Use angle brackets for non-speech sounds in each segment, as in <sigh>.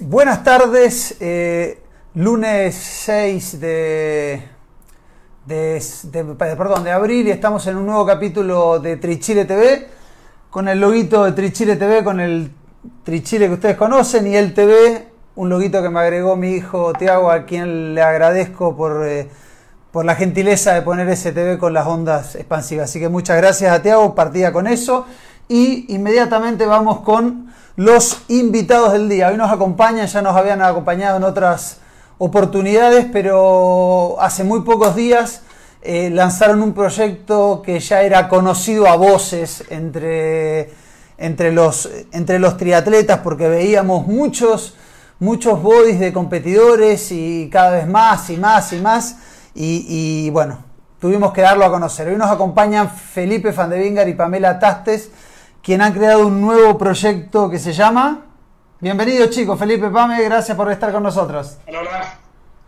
Buenas tardes, eh, lunes 6 de, de, perdón, de abril y estamos en un nuevo capítulo de Trichile TV con el loguito de Trichile TV, con el Trichile que ustedes conocen y el TV, un loguito que me agregó mi hijo Tiago, a quien le agradezco por, eh, por la gentileza de poner ese TV con las ondas expansivas. Así que muchas gracias a Tiago, partida con eso y inmediatamente vamos con los invitados del día. Hoy nos acompañan, ya nos habían acompañado en otras oportunidades, pero hace muy pocos días eh, lanzaron un proyecto que ya era conocido a voces entre, entre, los, entre los triatletas, porque veíamos muchos, muchos bodies de competidores y cada vez más y más y más. Y, y bueno, tuvimos que darlo a conocer. Hoy nos acompañan Felipe Van de Vingar y Pamela Tastes, quien han creado un nuevo proyecto que se llama... Bienvenidos chicos, Felipe, Pame, gracias por estar con nosotros. Hola, hola.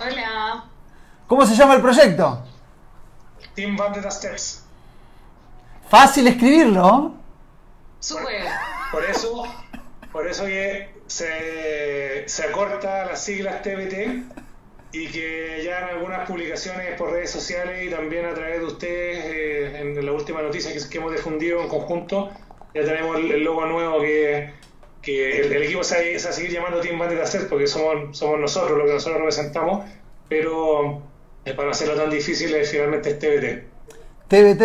Hola. ¿Cómo se llama el proyecto? Team Bandit Steps. Fácil escribirlo. Súper. Por eso, por eso que se, se acorta las siglas TBT y que ya en algunas publicaciones por redes sociales y también a través de ustedes, eh, en la última noticia que, que hemos difundido en conjunto, ya tenemos el, el logo nuevo que, que el, el equipo se va, a- se va a seguir llamando Team Bandit Steps porque somos, somos nosotros lo que nosotros representamos, pero eh, para no hacerlo tan difícil, eh, finalmente es TBT. TBT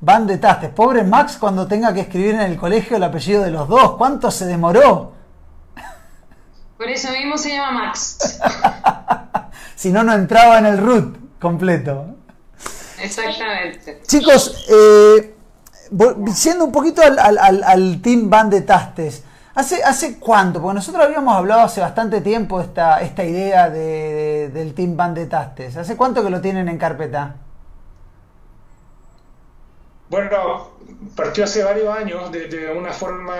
van de tastes. Pobre Max cuando tenga que escribir en el colegio el apellido de los dos. ¿Cuánto se demoró? Por eso mismo se llama Max. <laughs> Si no, no entraba en el root completo. Exactamente. Chicos, eh, yendo un poquito al, al- al- Team Van de Tastes, ¿hace, ¿hace cuánto? Porque nosotros habíamos hablado hace bastante tiempo esta, esta idea de- de- del Team Van de Tastes. ¿Hace cuánto que lo tienen en carpeta? Bueno, partió hace varios años de, de una forma,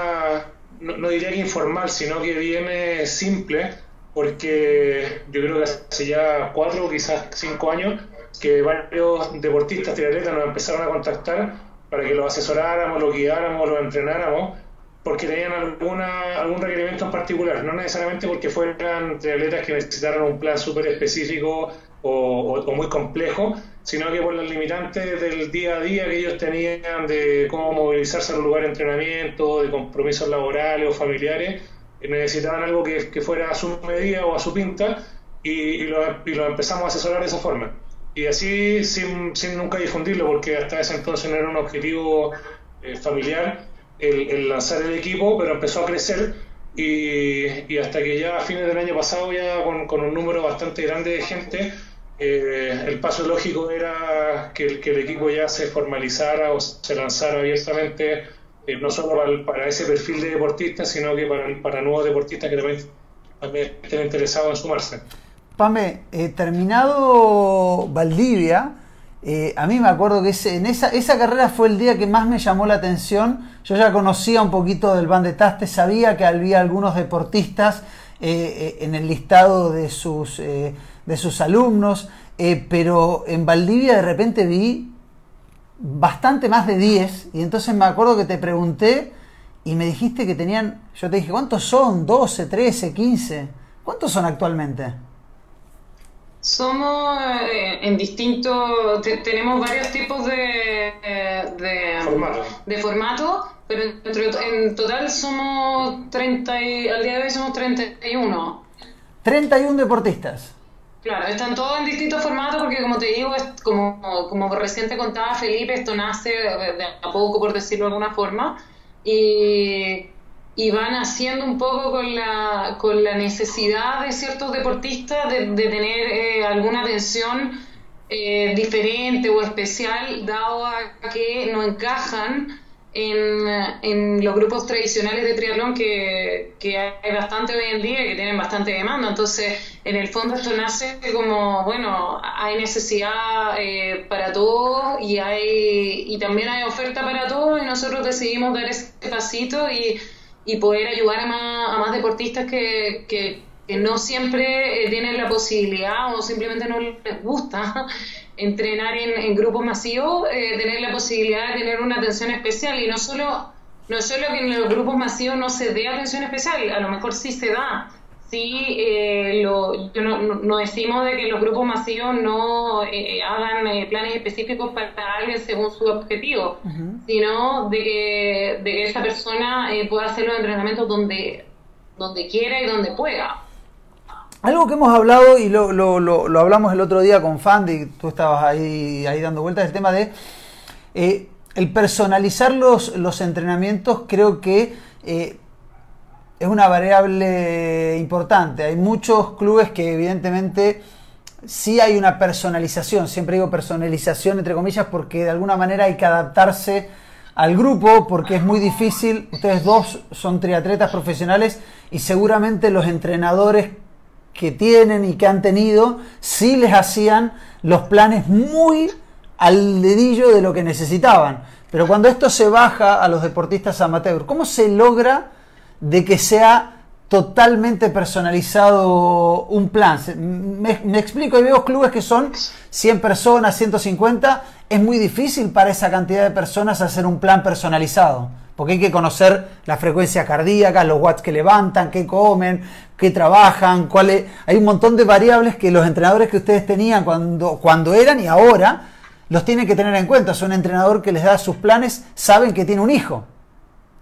no, no diría que informal, sino que viene simple, porque yo creo que hace ya cuatro, quizás cinco años, que varios deportistas triatletas nos empezaron a contactar para que los asesoráramos, los guiáramos, los entrenáramos, porque tenían alguna, algún requerimiento en particular, no necesariamente porque fueran triatletas que necesitaran un plan súper específico o, muy complejo, sino que por las limitantes del día a día que ellos tenían de cómo movilizarse a un lugar de entrenamiento, de compromisos laborales o familiares, necesitaban algo que, fuera a su medida o a su pinta y, y lo, y lo empezamos a asesorar de esa forma. Y así sin, sin nunca difundirlo, porque hasta ese entonces no era un objetivo eh, familiar el, lanzar el equipo, pero empezó a crecer y, y hasta que ya a fines del año pasado, ya con, un número bastante grande de gente, eh, el paso lógico era que, que el equipo ya se formalizara o se lanzara abiertamente, eh, no solo para ese perfil de deportistas, sino que para, para nuevos deportistas que también, también estén interesados en sumarse. Pame, eh, terminado Valdivia, eh, a mí me acuerdo que en esa, esa carrera fue el día que más me llamó la atención. Yo ya conocía un poquito del Van de Taste, sabía que había algunos deportistas eh, en el listado de sus, de sus alumnos, pero en Valdivia de repente vi bastante más de 10 y entonces me acuerdo que te pregunté y me dijiste que tenían, yo te dije, ¿cuántos son? ¿12, 13, 15? ¿Cuántos son actualmente? Somos eh, en distintos. te- tenemos varios tipos de. eh, de Formato. de formato, pero entre- en total somos 30. y- al día de hoy somos 31. 31 deportistas. Claro, están todos en distintos formatos porque como te digo, es como, como recién te contaba Felipe, esto nace de, de a poco, por decirlo de alguna forma, y, y van haciendo un poco con la, con la necesidad de ciertos deportistas de, tener eh, alguna atención eh, diferente o especial, dado a que no encajan en, en los grupos tradicionales de triatlón que, que hay bastante hoy en día y que tienen bastante demanda. Entonces, en el fondo esto nace como, bueno, hay necesidad eh, para todos y, hay, y también hay oferta para todos y nosotros decidimos dar ese pasito y, y poder ayudar a más, a más deportistas que, que, no siempre eh, tienen la posibilidad o simplemente no les gusta <laughs> entrenar en, en grupos masivos, eh, tener la posibilidad de tener una atención especial. Y no solo, no solo que en los grupos masivos no se dé atención especial, a lo mejor sí se da, sí eh, lo, yo no, decimos de que los grupos masivos no eh, hagan planes específicos para alguien según su objetivo, sino de que, de que esa persona pueda hacer los entrenamientos donde, donde quiera y donde pueda. Algo que hemos hablado y lo, lo, lo, hablamos el otro día con Fandy, tú estabas ahí, ahí dando vueltas, el tema de eh, el personalizar los, los, entrenamientos creo que eh, es una variable importante. Hay muchos clubes que evidentemente sí hay una personalización, siempre digo personalización entre comillas porque de alguna manera hay que adaptarse al grupo porque es muy difícil, ustedes dos son triatletas profesionales y seguramente los entrenadores que tienen y que han tenido, sí les hacían los planes muy al dedillo de lo que necesitaban. Pero cuando esto se baja a los deportistas amateur, ¿cómo se logra de que sea totalmente personalizado un plan? Me, explico, hay veo clubes que son 100 personas, 150, es muy difícil para esa cantidad de personas hacer un plan personalizado porque hay que conocer la frecuencia cardíaca, los watts que levantan, qué comen, qué trabajan, cuáles... Hay un montón de variables que los entrenadores que ustedes tenían cuando, cuando eran y ahora los tienen que tener en cuenta. Son un entrenador que les da sus planes, saben que tiene un hijo.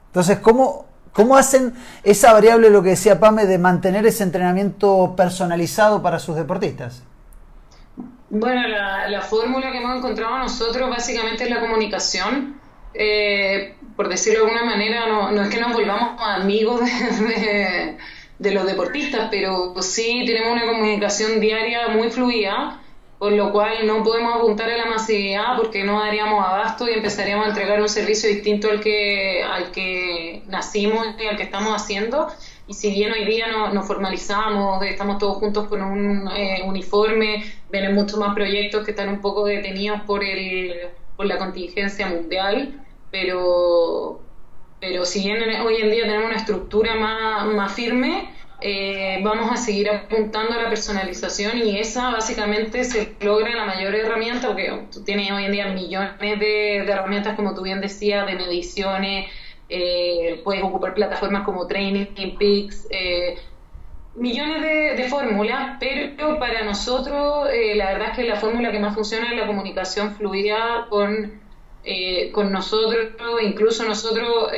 Entonces, ¿cómo, cómo hacen esa variable, lo que decía Pame, de mantener ese entrenamiento personalizado para sus deportistas? Bueno, la, la fórmula que hemos encontrado nosotros básicamente es la comunicación eh, por decirlo de alguna manera, no, no, es que nos volvamos amigos de, de, los deportistas, pero sí tenemos una comunicación diaria muy fluida, por lo cual no podemos apuntar a la masividad porque no daríamos abasto y empezaríamos a entregar un servicio distinto al que, al que nacimos y al que estamos haciendo. Y si bien hoy día nos formalizamos, estamos todos juntos con un eh, uniforme, ven muchos más proyectos que están un poco detenidos por el por la contingencia mundial, pero, pero si bien hoy en día tenemos una estructura más, más firme, eh, vamos a seguir apuntando a la personalización y esa básicamente se logra la mayor herramienta, porque tú tienes hoy en día millones de, herramientas, como tú bien decías, de mediciones, eh, puedes ocupar plataformas como Training, Peaks, eh, millones de, fórmulas, pero para nosotros la verdad es que la fórmula que más funciona es la comunicación fluida con, con nosotros, incluso nosotros,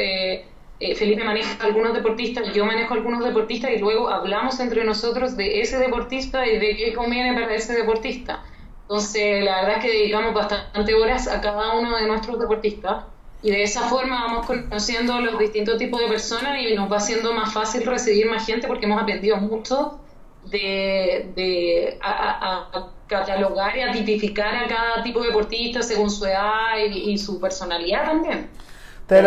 Felipe maneja algunos deportistas, yo manejo algunos deportistas y luego hablamos entre nosotros de ese deportista y de qué conviene para ese deportista. Entonces, la verdad es que dedicamos bastante horas a cada uno de nuestros deportistas y de esa forma vamos conociendo los distintos tipos de personas y nos va siendo más fácil recibir más gente porque hemos aprendido mucho de, a, catalogar y a tipificar a cada tipo de deportista según su edad y, su personalidad también.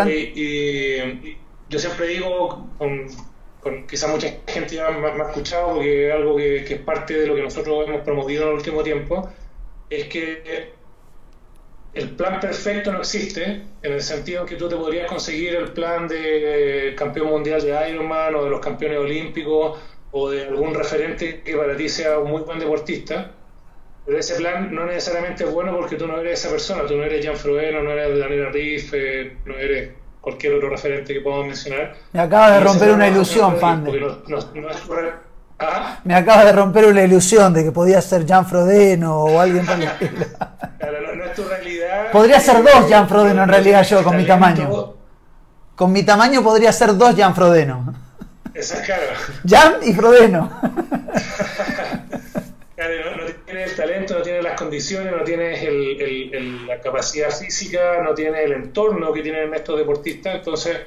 Y, yo siempre digo, con, con quizá mucha gente ya me, ha escuchado, porque es algo que, es parte de lo que nosotros hemos promovido en el último tiempo, es que el plan perfecto no existe, en el sentido en que tú te podrías conseguir el plan de campeón mundial de Ironman o de los campeones olímpicos o de algún referente que para ti sea un muy buen deportista, pero ese plan no necesariamente es bueno porque tú no eres esa persona, tú no eres Jan Frodeno, no eres Daniel Riff, eh, no eres cualquier otro referente que podamos mencionar. Me acaba de romper una ilusión, fan. ¿Ah? Me acaba de romper una ilusión de que podía ser Jan Frodeno o alguien por <laughs> Podría ser dos Jan Frodeno en realidad yo con mi tamaño. Con mi tamaño podría ser dos Jan Frodeno. Esa es claro. Jan y Frodeno. <laughs> El talento, no tienes las condiciones, no tienes la capacidad física, no tienes el entorno que tienen estos deportistas, entonces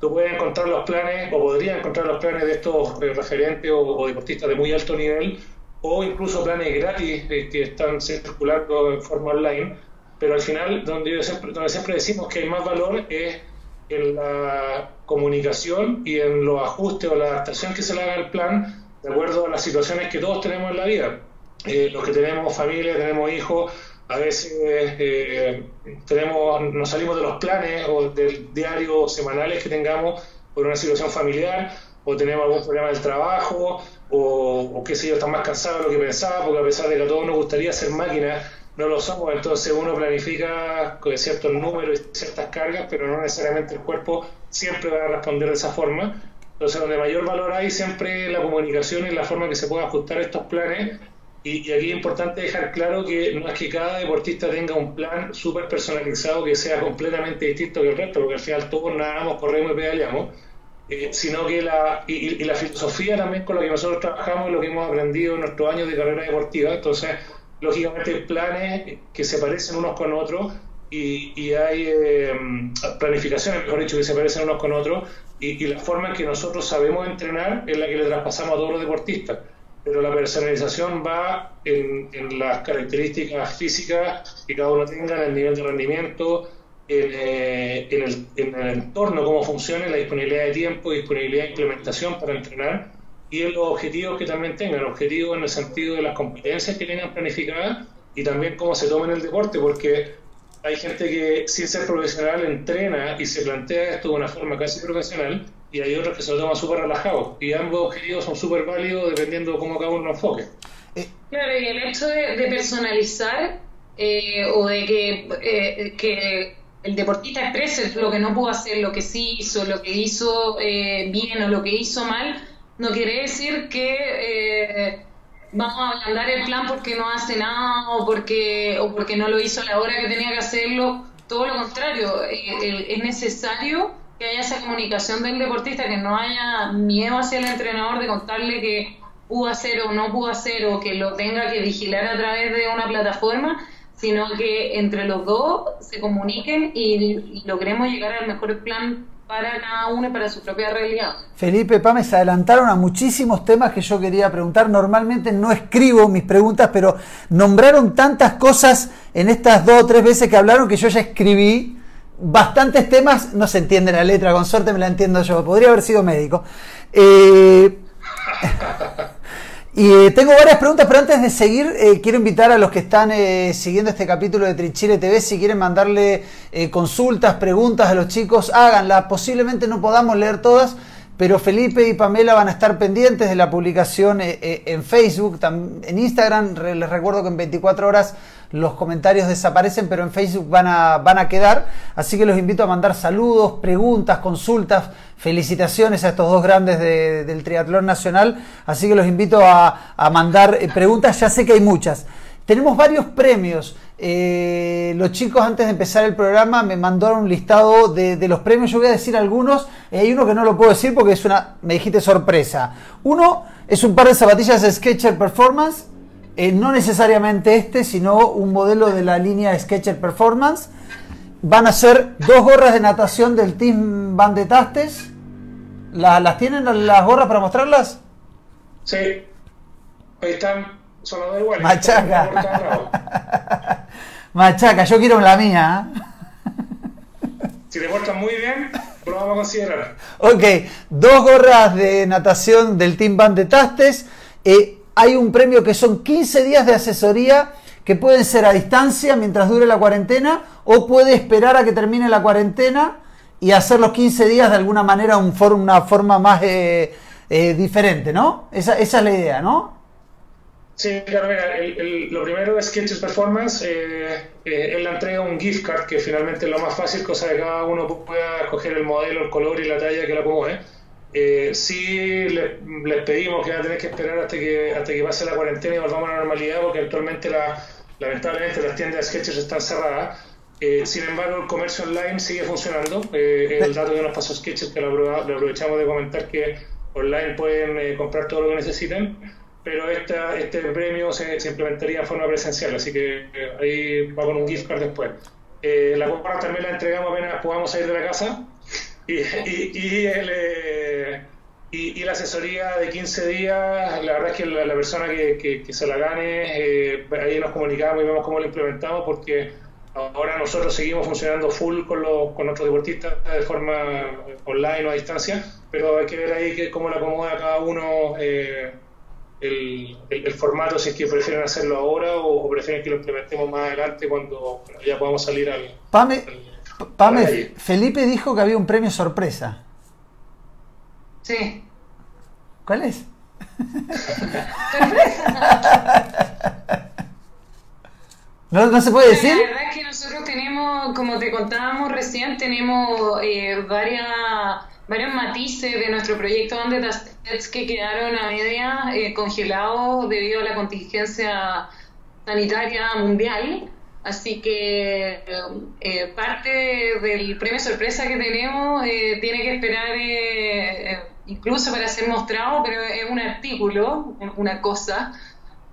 tú puedes encontrar los planes, o podrías encontrar los planes de estos referentes o, deportistas de muy alto nivel, o incluso planes gratis que están circulando en forma online, pero al final donde, siempre, donde siempre decimos que hay más valor es en la comunicación y en los ajustes o la adaptación que se le haga al plan de acuerdo a las situaciones que todos tenemos en la vida. Eh, los que tenemos familia, tenemos hijos, a veces eh, tenemos, nos salimos de los planes o del diario semanales que tengamos por una situación familiar, o tenemos algún problema del trabajo, o, o qué sé yo, estamos más cansados de lo que pensaba, porque a pesar de que a todos nos gustaría ser máquinas, no lo somos, entonces uno planifica con ciertos números y ciertas cargas, pero no necesariamente el cuerpo siempre va a responder de esa forma. Entonces, donde mayor valor hay siempre la comunicación y la forma que se puede ajustar estos planes. Y, aquí es importante dejar claro que no es que cada deportista tenga un plan súper personalizado que sea completamente distinto que el resto, porque al final todos nadamos, corremos y pedaleamos eh, sino que la, y, la filosofía también con la que nosotros trabajamos, lo que hemos aprendido en nuestros años de carrera deportiva, entonces, lógicamente, planes que se parecen unos con otros y, hay eh, planificaciones, mejor dicho, que se parecen unos con otros y, la forma en que nosotros sabemos entrenar es la que le traspasamos a todos los deportistas. Pero la personalización va en, las características físicas que cada uno tenga, en el nivel de rendimiento, eh, en, el, en, el, entorno, cómo funciona la disponibilidad de tiempo, disponibilidad de implementación para entrenar y en los objetivos que también tengan, objetivos en el sentido de las competencias que tengan planificadas y también cómo se tomen el deporte, porque hay gente que sin ser profesional entrena y se plantea esto de una forma casi profesional y hay otros que se lo toman súper relajados y ambos objetivos son súper válidos dependiendo de cómo cada uno lo enfoque. Claro, y el hecho de, personalizar eh, o de que, eh, que el deportista exprese lo que no pudo hacer, lo que sí hizo, lo que hizo eh, bien o lo que hizo mal, no quiere decir que eh, vamos a ablandar el plan porque no hace nada o porque, o porque no lo hizo a la hora que tenía que hacerlo. Todo lo contrario, eh, es necesario que haya esa comunicación del deportista, que no haya miedo hacia el entrenador de contarle que pudo hacer o no pudo hacer o que lo tenga que vigilar a través de una plataforma, sino que entre los dos se comuniquen y, logremos llegar al mejor plan para cada uno y para su propia realidad. Felipe, Pame, se adelantaron a muchísimos temas que yo quería preguntar. Normalmente no escribo mis preguntas, pero nombraron tantas cosas en estas dos o tres veces que hablaron que yo ya escribí bastantes temas. No se entiende la letra, con suerte me la entiendo yo. Podría haber sido médico. Eh, <laughs> Y eh, tengo varias preguntas, pero antes de seguir, eh, quiero invitar a los que están eh, siguiendo este capítulo de Trichile TV, si quieren mandarle consultas, preguntas a los chicos, háganlas. Posiblemente no podamos leer todas, pero Felipe y Pamela van a estar pendientes de la publicación en Facebook, en Instagram. Les recuerdo que en 24 horas los comentarios desaparecen, pero en Facebook van a, van a quedar. Así que los invito a mandar saludos, preguntas, consultas, felicitaciones a estos dos grandes del triatlón nacional. Así que los invito a, mandar eh, preguntas, ya sé que hay muchas. Tenemos varios premios. Eh, los chicos antes de empezar el programa me mandaron un listado de, los premios. Yo voy a decir algunos. Hay uno que no lo puedo decir porque es una, me dijiste sorpresa. Uno es un par de zapatillas Sketcher Performance eh, no necesariamente este, sino un modelo de la línea Sketcher Performance. Van a ser dos gorras de natación del Team Van de Tastes. ¿Las tienen las gorras para mostrarlas? Sí. Ahí están, son las iguales. Machaca. <laughs> Machaca, yo quiero la mía. ¿eh? Si te portan muy bien, lo vamos a considerar. Ok, dos gorras de natación del Team Van de Tastes. Eh, hay un premio que son 15 días de asesoría que pueden ser a distancia mientras dure la cuarentena o puede esperar a que termine la cuarentena y hacer los 15 días de alguna manera un una forma más eh, eh, diferente, ¿no? Esa, es la idea, ¿no? Sí, claro, mira, lo primero es Sketches Performance, eh, él la entrega un gift card que finalmente es lo más fácil, cosa de que cada uno pueda escoger el modelo, el color y la talla que la acomode. Eh, sí les, pedimos que van a tener que esperar hasta que, hasta que pase la cuarentena y volvamos a la normalidad, porque actualmente la, lamentablemente las tiendas de sketches están cerradas. Eh, sin embargo, el comercio online sigue funcionando. Eh, el dato que nos pasó Sketches, que lo, aprovechamos de comentar que online pueden eh, comprar todo lo que necesiten, pero esta, este premio se, implementaría de forma presencial, así que ahí va con un gift card después. la compra también la entregamos apenas podamos salir de la casa, y, y, el, eh, y, la asesoría de 15 días, la verdad es que la, persona que, que, se la gane, eh, ahí nos comunicamos y vemos cómo lo implementamos porque ahora nosotros seguimos funcionando full con, los, con nuestros deportistas de forma online o a distancia, pero hay que ver ahí que, cómo le acomoda cada uno eh, el, el, formato, si es que prefieren hacerlo ahora o, prefieren que lo implementemos más adelante cuando ya podamos salir al... al Pame, Felipe dijo que había un premio sorpresa. Sí. ¿Cuál es? <laughs> ¿No, ¿No, se puede decir? La verdad es que nosotros tenemos, como te contábamos recién, tenemos eh, varias varios matices de nuestro proyecto donde sets que quedaron a media eh, congelados debido a la contingencia sanitaria mundial. Así que eh, parte del premio sorpresa que tenemos eh, tiene que esperar incluso para ser mostrado, pero es un artículo, una cosa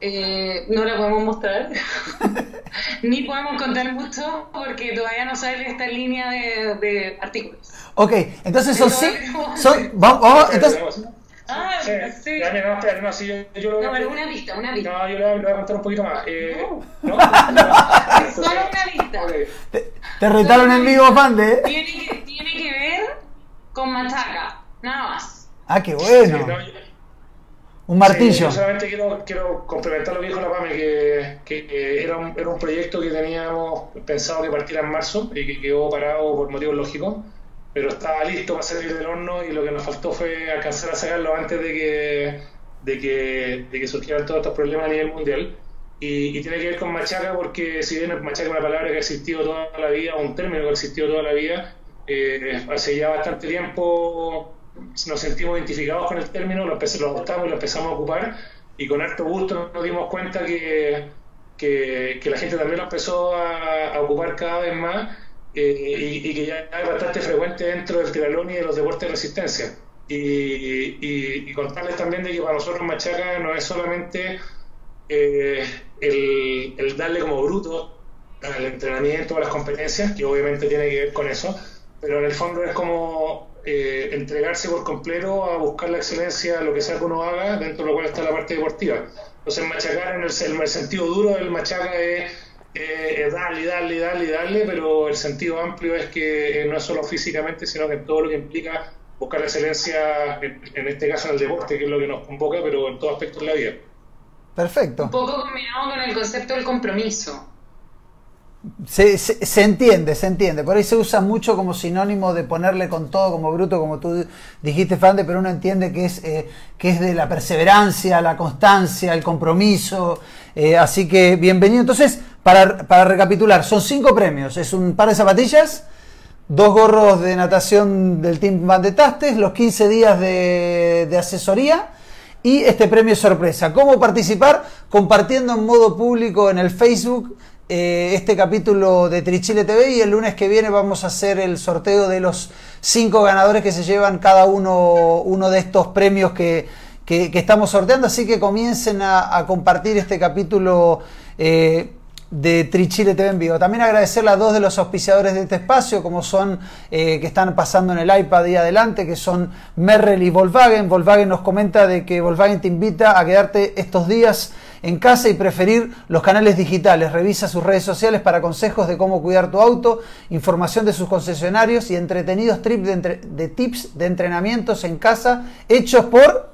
eh, no la podemos mostrar, <laughs> ni podemos contar mucho porque todavía no sale esta línea de, artículos. Ok, entonces son sí. <laughs> Son, vamos, entonces. Ah, sí. sí. Ya, no, espera, no, sí, yo, yo lo voy a... No, pero una vista, una vista. No, yo le voy, a contar un poquito más. Eh, no. ¿No? <laughs> Solo una vista. Te, te retaron en vivo, Pande. Tiene que, tiene que ver con Machaca, nada más. Ah, qué bueno. Sí, no, un martillo. yo solamente quiero, quiero complementar lo que dijo la PAME, que, que, era, un, era un proyecto que teníamos pensado que partiera en marzo y que quedó parado por motivos lógicos, pero estaba listo para salir del horno y lo que nos faltó fue alcanzar a sacarlo antes de que, de que, de que surgieran todos estos problemas a nivel mundial. Y, y, tiene que ver con machaca porque si bien machaca es una palabra que ha existido toda la vida, un término que ha existido toda la vida, eh, hace ya bastante tiempo nos sentimos identificados con el término, lo, lo adoptamos lo empezamos a ocupar y con harto gusto nos dimos cuenta que, que, la gente también lo empezó a, ocupar cada vez más eh, y, que ya es bastante frecuente dentro del triatlón y de los deportes de resistencia. Y, y, contarles también de que para nosotros Machaca no es solamente eh, el, el, darle como bruto al entrenamiento, a las competencias, que obviamente tiene que ver con eso, pero en el fondo es como eh, entregarse por completo a buscar la excelencia, lo que sea que uno haga, dentro de lo cual está la parte deportiva. Entonces, machacar en el, sentido duro del machaca es, darle, darle, darle, darle, pero el sentido amplio es que no es solo físicamente, sino que en todo lo que implica buscar la excelencia, en, este caso en el deporte, que es lo que nos convoca, pero en todo aspecto de la vida. Perfecto. Un poco combinado con el concepto del compromiso. Se, se, entiende, se entiende. Por ahí se usa mucho como sinónimo de ponerle con todo como bruto, como tú dijiste, Fande, pero uno entiende que es, eh, que es de la perseverancia, la constancia, el compromiso. Eh, así que bienvenido. Entonces, para, recapitular, son cinco premios. Es un par de zapatillas, dos gorros de natación del Team Van de Tastes, los 15 días de, asesoría y este premio sorpresa. ¿Cómo participar? Compartiendo en modo público en el Facebook eh, este capítulo de Trichile TV y el lunes que viene vamos a hacer el sorteo de los cinco ganadores que se llevan cada uno, uno de estos premios que, estamos sorteando. Así que comiencen a, compartir este capítulo. Eh, de Trichile TV en vivo. También agradecerle a dos de los auspiciadores de este espacio, como son, eh, que están pasando en el iPad y adelante, que son Merrell y Volkswagen. Volkswagen nos comenta de que Volkswagen te invita a quedarte estos días en casa y preferir los canales digitales. Revisa sus redes sociales para consejos de cómo cuidar tu auto, información de sus concesionarios y entretenidos trips de, de tips de entrenamientos en casa hechos por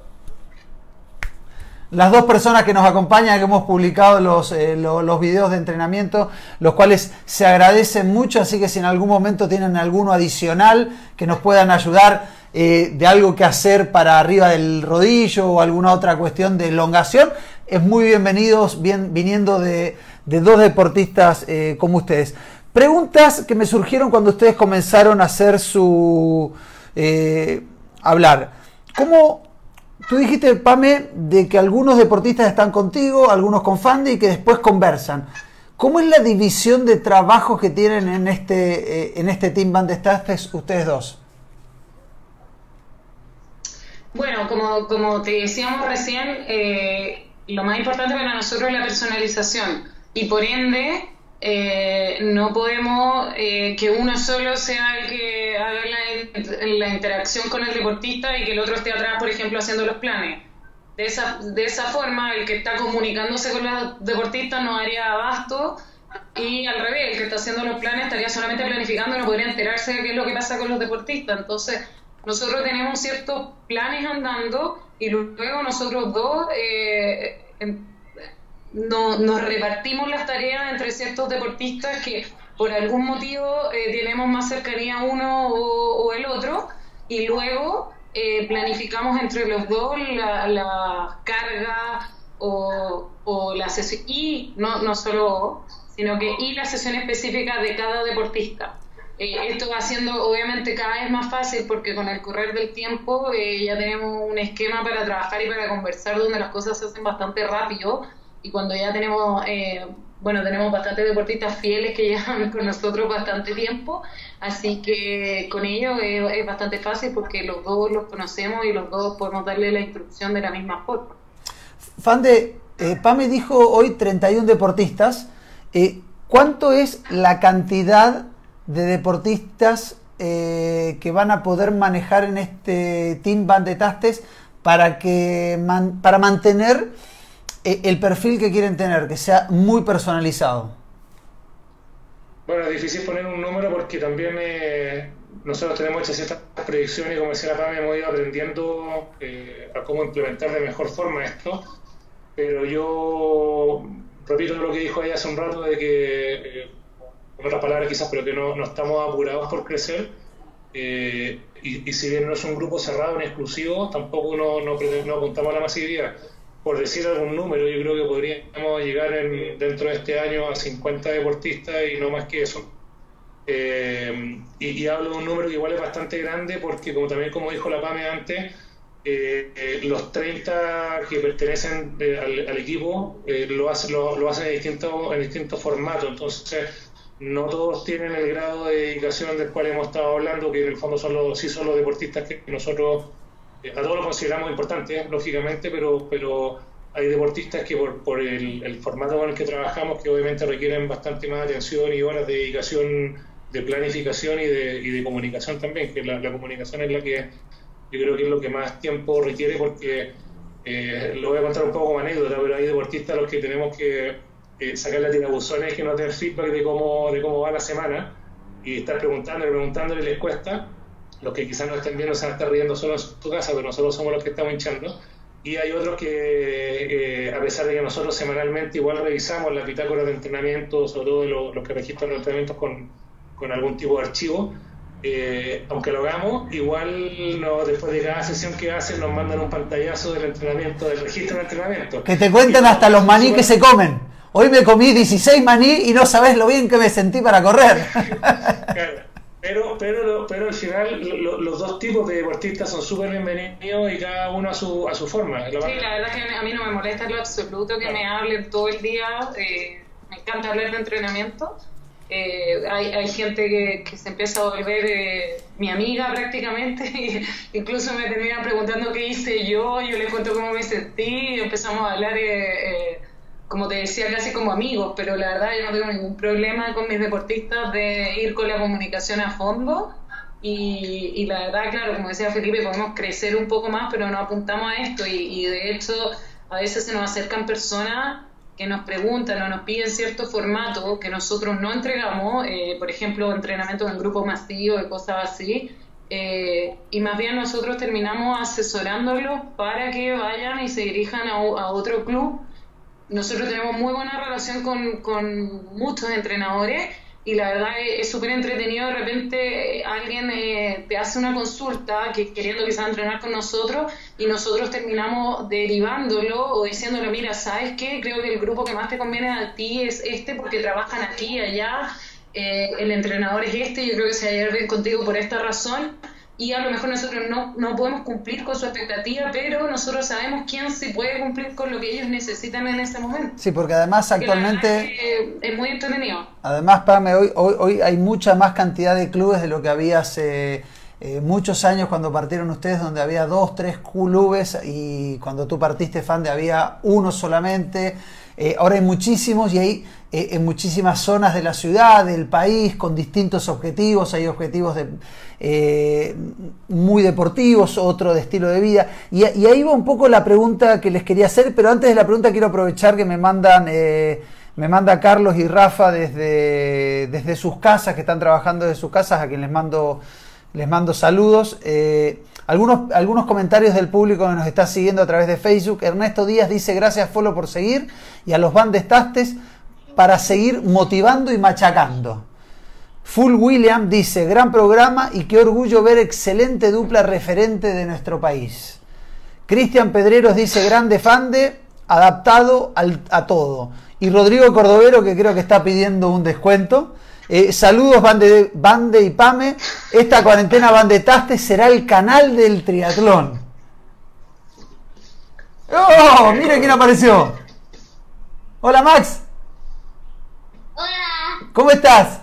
las dos personas que nos acompañan, que hemos publicado los, eh, los, videos de entrenamiento, los cuales se agradecen mucho, así que si en algún momento tienen alguno adicional que nos puedan ayudar eh, de algo que hacer para arriba del rodillo o alguna otra cuestión de elongación, es muy bienvenidos bien, viniendo de, dos deportistas eh, como ustedes. Preguntas que me surgieron cuando ustedes comenzaron a hacer su... hablar. ¿Cómo Tú dijiste, Pame, de que algunos deportistas están contigo, algunos con Fandi y que después conversan. ¿Cómo es la división de trabajo que tienen en este, eh, en este Team ustedes dos? Bueno, como, como te decíamos recién, eh, lo más importante para nosotros es la personalización y por ende eh, no podemos eh, que uno solo sea el que haga la, interacción con el deportista y que el otro esté atrás, por ejemplo, haciendo los planes. De esa, de esa forma, el que está comunicándose con los deportistas no haría abasto y al revés, el que está haciendo los planes estaría solamente planificando y no podría enterarse de qué es lo que pasa con los deportistas. Entonces, nosotros tenemos ciertos planes andando y luego nosotros dos eh, no, nos repartimos las tareas entre ciertos deportistas que por algún motivo eh, tenemos más cercanía uno o, el otro y luego eh, planificamos entre los dos la, carga o, o, la sesión y no, no solo sino que y la sesión específica de cada deportista. Eh, esto va siendo obviamente cada vez más fácil porque con el correr del tiempo ya tenemos un esquema para trabajar y para conversar donde las cosas se hacen bastante rápido y cuando ya tenemos, bueno, tenemos bastantes deportistas fieles que <laughs> llevan con nosotros bastante tiempo, así que con ellos es, bastante fácil porque los dos los conocemos y los dos podemos darle la instrucción de la misma forma. Fande, eh, Pame dijo hoy 31 deportistas. ¿Cuánto es la cantidad de deportistas eh, que van a poder manejar en este Team Band de Tastes para, para mantener eh, el perfil que quieren tener, que sea muy personalizado? Bueno, es difícil poner un número porque también eh, nosotros tenemos hechas ciertas predicciones y como decía la PAM hemos ido aprendiendo a cómo implementar de mejor forma esto. Pero yo repito lo que dijo ella hace un rato de que en otras palabras quizás, pero que no, no estamos apurados por crecer. Eh, y, si bien no es un grupo cerrado en exclusivo, tampoco no, no, no, apuntamos a la masividad. Por decir algún número, yo creo que podríamos llegar en, dentro de este año a 50 deportistas y no más que eso. Eh, y, hablo de un número que igual es bastante grande porque, como también como dijo la PAME antes, eh, los 30 que pertenecen al, equipo lo, hacen, lo, hacen en distintos en distintos formatos. Entonces, no todos tienen el grado de dedicación del cual hemos estado hablando, que en el fondo son los, sí son los deportistas que nosotros eh, a todos los consideramos importantes, lógicamente, pero, pero hay deportistas que por, el, formato con el que trabajamos, que obviamente requieren bastante más atención y horas de dedicación, de planificación y de, y de comunicación también, que la, comunicación es la que yo creo que es lo que más tiempo requiere porque, eh, lo voy a contar un poco como anécdota, pero hay deportistas a los que tenemos que eh, sacar la tirabuzones que nos den feedback de cómo, de cómo va la semana y estar preguntando y preguntándole les cuesta. Los que quizás no estén viendo se van a estar riendo solo en su casa, pero nosotros somos los que estamos hinchando. Y hay otros que, eh, a pesar de que nosotros semanalmente igual revisamos la bitácora de entrenamiento, sobre todo los, que registran los entrenamientos con, con algún tipo de archivo, eh, aunque lo hagamos, igual no, después de cada sesión que hacen nos mandan un pantallazo del entrenamiento, del registro de entrenamiento. Que te cuentan hasta los maní que se comen. Hoy me comí 16 maní y no sabes lo bien que me sentí para correr. <laughs> Pero, pero, pero al final los dos tipos de deportistas son súper bienvenidos y cada uno a su, a su forma. Sí, la verdad es que a mí no me molesta en lo absoluto que me hablen todo el día. Eh, me encanta hablar de entrenamiento. Eh, hay, hay, gente que, que, se empieza a volver eh, mi amiga prácticamente, <laughs> y incluso me terminan preguntando qué hice yo, yo les cuento cómo me sentí, y empezamos a hablar eh, como te decía, casi como amigos, pero la verdad yo no tengo ningún problema con mis deportistas de ir con la comunicación a fondo. Y, y la verdad, claro, como decía Felipe, podemos crecer un poco más, pero no apuntamos a esto. Y, de hecho, a veces se nos acercan personas que nos preguntan o nos piden cierto formato que nosotros no entregamos, eh, por ejemplo, entrenamientos en grupo masivo y cosas así, eh, y más bien nosotros terminamos asesorándolos para que vayan y se dirijan a, a otro club nosotros tenemos muy buena relación con, con muchos entrenadores y la verdad es súper entretenido. De repente eh, alguien eh, te hace una consulta que queriendo quizás entrenar con nosotros y nosotros terminamos derivándolo o diciéndole mira sabes qué creo que el grupo que más te conviene a ti es este porque trabajan aquí allá. Eh, el entrenador es este. Yo creo que se va a bien contigo por esta razón y a lo mejor nosotros no, no podemos cumplir con su expectativa, pero nosotros sabemos quién sí puede cumplir con lo que ellos necesitan en ese momento. Sí, porque además actualmente... Es, muy entretenido. Además, Pame, hoy, hoy, hoy hay mucha más cantidad de clubes de lo que había hace eh, muchos años cuando partieron ustedes, donde había dos, tres clubes y cuando tú partiste, Fande, había uno solamente. Eh, ahora hay muchísimos y hay eh, en muchísimas zonas de la ciudad, del país, con distintos objetivos. Hay objetivos eh, muy deportivos, otro de estilo de vida. Y, ahí va un poco la pregunta que les quería hacer, pero antes de la pregunta quiero aprovechar que me mandan... me manda Carlos y Rafa desde, desde sus casas, que están trabajando desde sus casas, a quien les mando, les mando saludos. Algunos, algunos comentarios del público que nos está siguiendo a través de Facebook. Ernesto Díaz dice gracias Folo por seguir y a los Bandestastes para seguir motivando y machacando. Full William dice, gran programa y qué orgullo ver excelente dupla referente de nuestro país. Cristian Pedreros dice, grande Fande, adaptado a todo. Y Rodrigo Cordovero, que creo que está pidiendo un descuento. Eh, saludos, Bande, Bande y Pame. Esta cuarentena Bandetaste será el canal del triatlón. ¡Oh! Miren quién apareció. Hola, Max. Hola, ¿Cómo estás?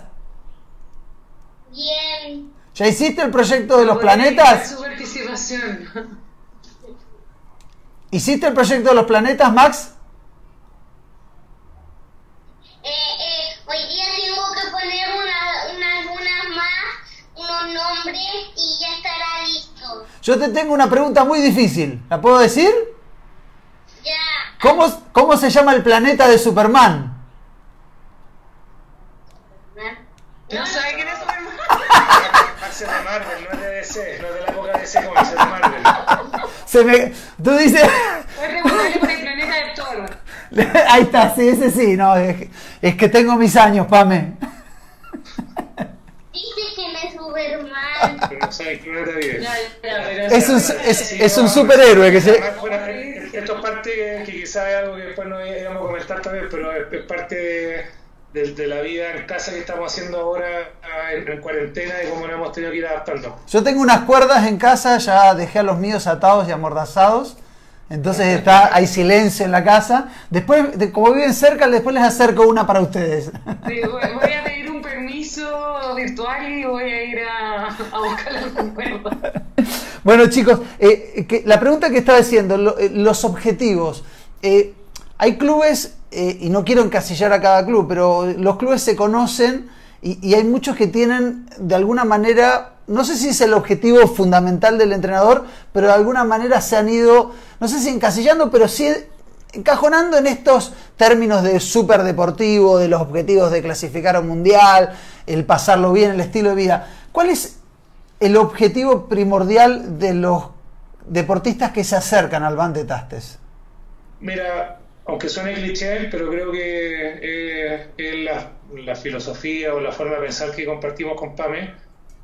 bien. ¿Ya hiciste el proyecto de los Su planetas? participación. ¿Hiciste el proyecto de los planetas, Max? Eh, eh, hoy día tengo que poner una, unas lunas más, unos nombres y ya estará listo. Yo te tengo una pregunta muy difícil. ¿La puedo decir? Ya. ¿Cómo, cómo se llama el planeta de Superman? No sabe quién es Superman. <laughs> Es de Marvel, no es de DC, no es de la época de DC como es de Marvel. Se me, tú dices... Fue preguntarle por el planeta de Thor. <laughs> Ahí está, sí, ese sí. No, es, que- es que tengo mis años, Pame. Dice que no es Superman. Pero no sabes. Ya, ya, pero Es un, es, es un superhéroe que se... esto es parte que, quizás es algo que después no íbamos a comentar también, pero es, es parte de, de- de la vida en casa que estamos haciendo ahora ah, en, en cuarentena y cómo nos hemos tenido que ir adaptando. Yo tengo unas cuerdas en casa, ya dejé a los míos atados y amordazados. Entonces está, hay silencio en la casa. Después, de- como viven cerca, después les acerco una para ustedes. Sí, voy, voy a pedir un permiso virtual y voy a ir a, a buscar los recuerdos. Bueno, chicos, eh, que- la pregunta que estaba diciendo, lo- eh, los objetivos. Eh, hay clubes, eh, y no quiero encasillar a cada club, pero los clubes se conocen y, hay muchos que tienen, de alguna manera, no sé si es el objetivo fundamental del entrenador, pero de alguna manera se han ido, no sé si encasillando, pero sí encajonando en estos términos de súper deportivo, de los objetivos de clasificar a un mundial, el pasarlo bien, el estilo de vida. ¿Cuál es el objetivo primordial de los deportistas que se acercan al Van de? Mira, aunque suene cliché, pero creo que eh, es la, la filosofía o la forma de pensar que compartimos con PAME,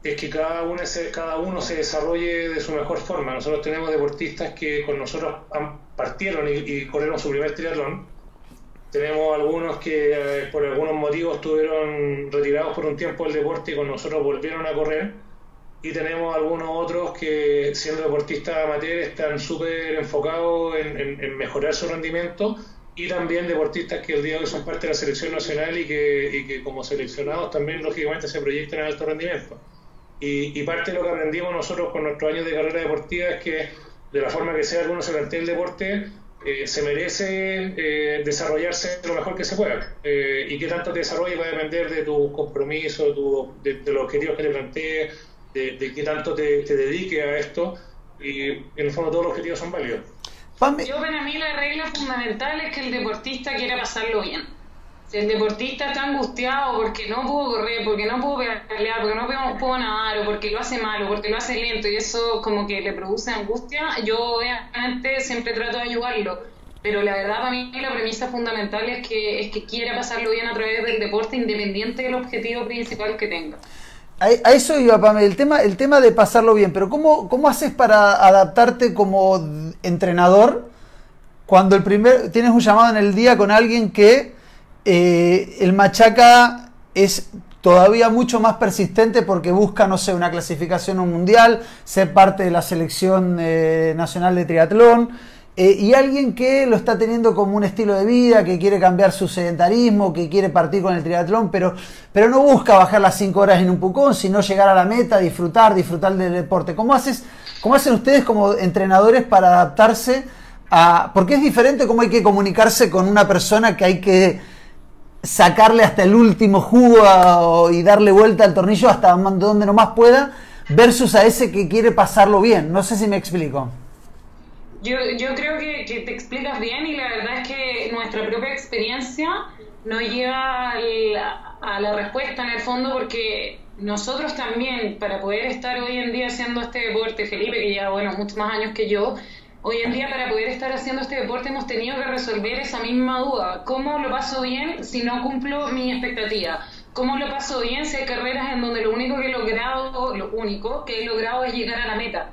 es que cada uno, se, cada uno se desarrolle de su mejor forma. Nosotros tenemos deportistas que con nosotros partieron y, corrieron su primer triatlón. Tenemos algunos que eh, por algunos motivos estuvieron retirados por un tiempo del deporte y con nosotros volvieron a correr. Y tenemos algunos otros que, siendo deportistas amateur, están súper enfocados en, en- en mejorar su rendimiento. Y también deportistas que el día de hoy son parte de la selección nacional y que, que como seleccionados también, lógicamente, se proyectan en alto rendimiento. Y, parte de lo que aprendimos nosotros con nuestros años de carrera deportiva es que, de la forma que sea alguno se plantea el deporte, eh, se merece eh, desarrollarse lo mejor que se pueda. Eh, y qué tanto te desarrolles va a depender de tu compromiso, tu- de los objetivos que te plantees, de, de qué tanto te, te dediques a esto. Y en el fondo todos los objetivos son válidos. Yo para mí la regla fundamental es que el deportista quiera pasarlo bien. Si el deportista está angustiado porque no pudo correr, porque no pudo pelear, porque no pudo, pudo nadar, o porque lo hace mal, o porque lo hace lento, y eso como que le produce angustia, yo obviamente siempre trato de ayudarlo. Pero la verdad para mí la premisa fundamental es que, es que quiera pasarlo bien a través del deporte independiente del objetivo principal que tenga. A, eso iba, Pame, el tema, el tema de pasarlo bien, pero ¿cómo, ¿cómo haces para adaptarte como entrenador cuando el primer tienes un llamado en el día con alguien que eh, el machaca es todavía mucho más persistente porque busca, no sé, una clasificación a un mundial, ser parte de la selección eh, nacional de triatlón, eh, y alguien que lo está teniendo como un estilo de vida, que quiere cambiar su sedentarismo, que quiere partir con el triatlón, pero, pero no busca bajar las 5 horas en un pucón, sino llegar a la meta, disfrutar, disfrutar del deporte. ¿Cómo, haces, cómo hacen ustedes como entrenadores para adaptarse a... Porque es diferente cómo hay que comunicarse con una persona que hay que sacarle hasta el último jugo y darle vuelta al tornillo hasta donde nomás pueda, versus a ese que quiere pasarlo bien. No sé si me explico. Yo, yo creo que, te explicas bien y la verdad es que nuestra propia experiencia nos lleva a la respuesta en el fondo porque nosotros también, para poder estar hoy en día haciendo este deporte, Felipe, que lleva, bueno, muchos más años que yo, hoy en día para poder estar haciendo este deporte hemos tenido que resolver esa misma duda. ¿Cómo lo paso bien si no cumplo mi expectativa? ¿Cómo lo paso bien si hay carreras en donde lo único que he logrado, lo único que he logrado es llegar a la meta?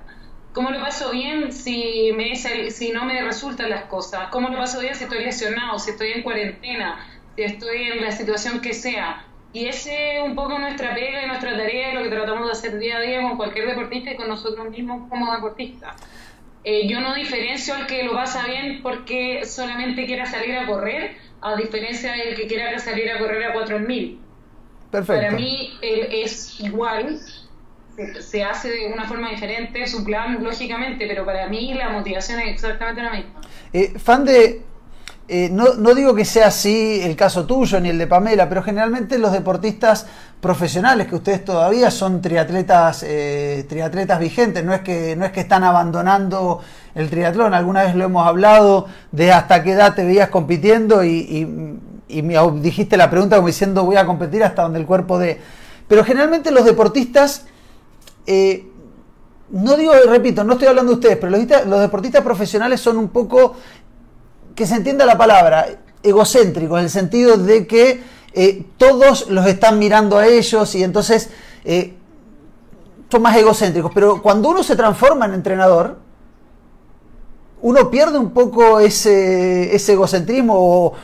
¿Cómo lo paso bien si, me, si no me resultan las cosas? ¿Cómo lo paso bien si estoy lesionado, si estoy en cuarentena, si estoy en la situación que sea? Y ese es un poco nuestra pega y nuestra tarea y lo que tratamos de hacer día a día con cualquier deportista y con nosotros mismos como deportistas. Eh, yo no diferencio al que lo pasa bien porque solamente quiera salir a correr, a diferencia del que quiera salir a correr a 4000. Perfecto. Para mí es igual, se, hace de una forma diferente, su plan, lógicamente, pero para mí la motivación es exactamente la misma. Eh, fan de. Eh, no, no, digo que sea así el caso tuyo ni el de Pamela, pero generalmente los deportistas profesionales, que ustedes todavía son triatletas, eh, triatletas vigentes, no es, que, no es que están abandonando el triatlón, alguna vez lo hemos hablado de hasta qué edad te veías compitiendo y, y, me dijiste la pregunta como diciendo voy a competir hasta donde el cuerpo de... Pero generalmente los deportistas eh, no digo, repito, no estoy hablando de ustedes, pero los, deportistas profesionales son un poco, que se entienda la palabra, egocéntricos, en el sentido de que eh, todos los están mirando a ellos y entonces eh, son más egocéntricos. Pero cuando uno se transforma en entrenador, uno pierde un poco ese, egocentrismo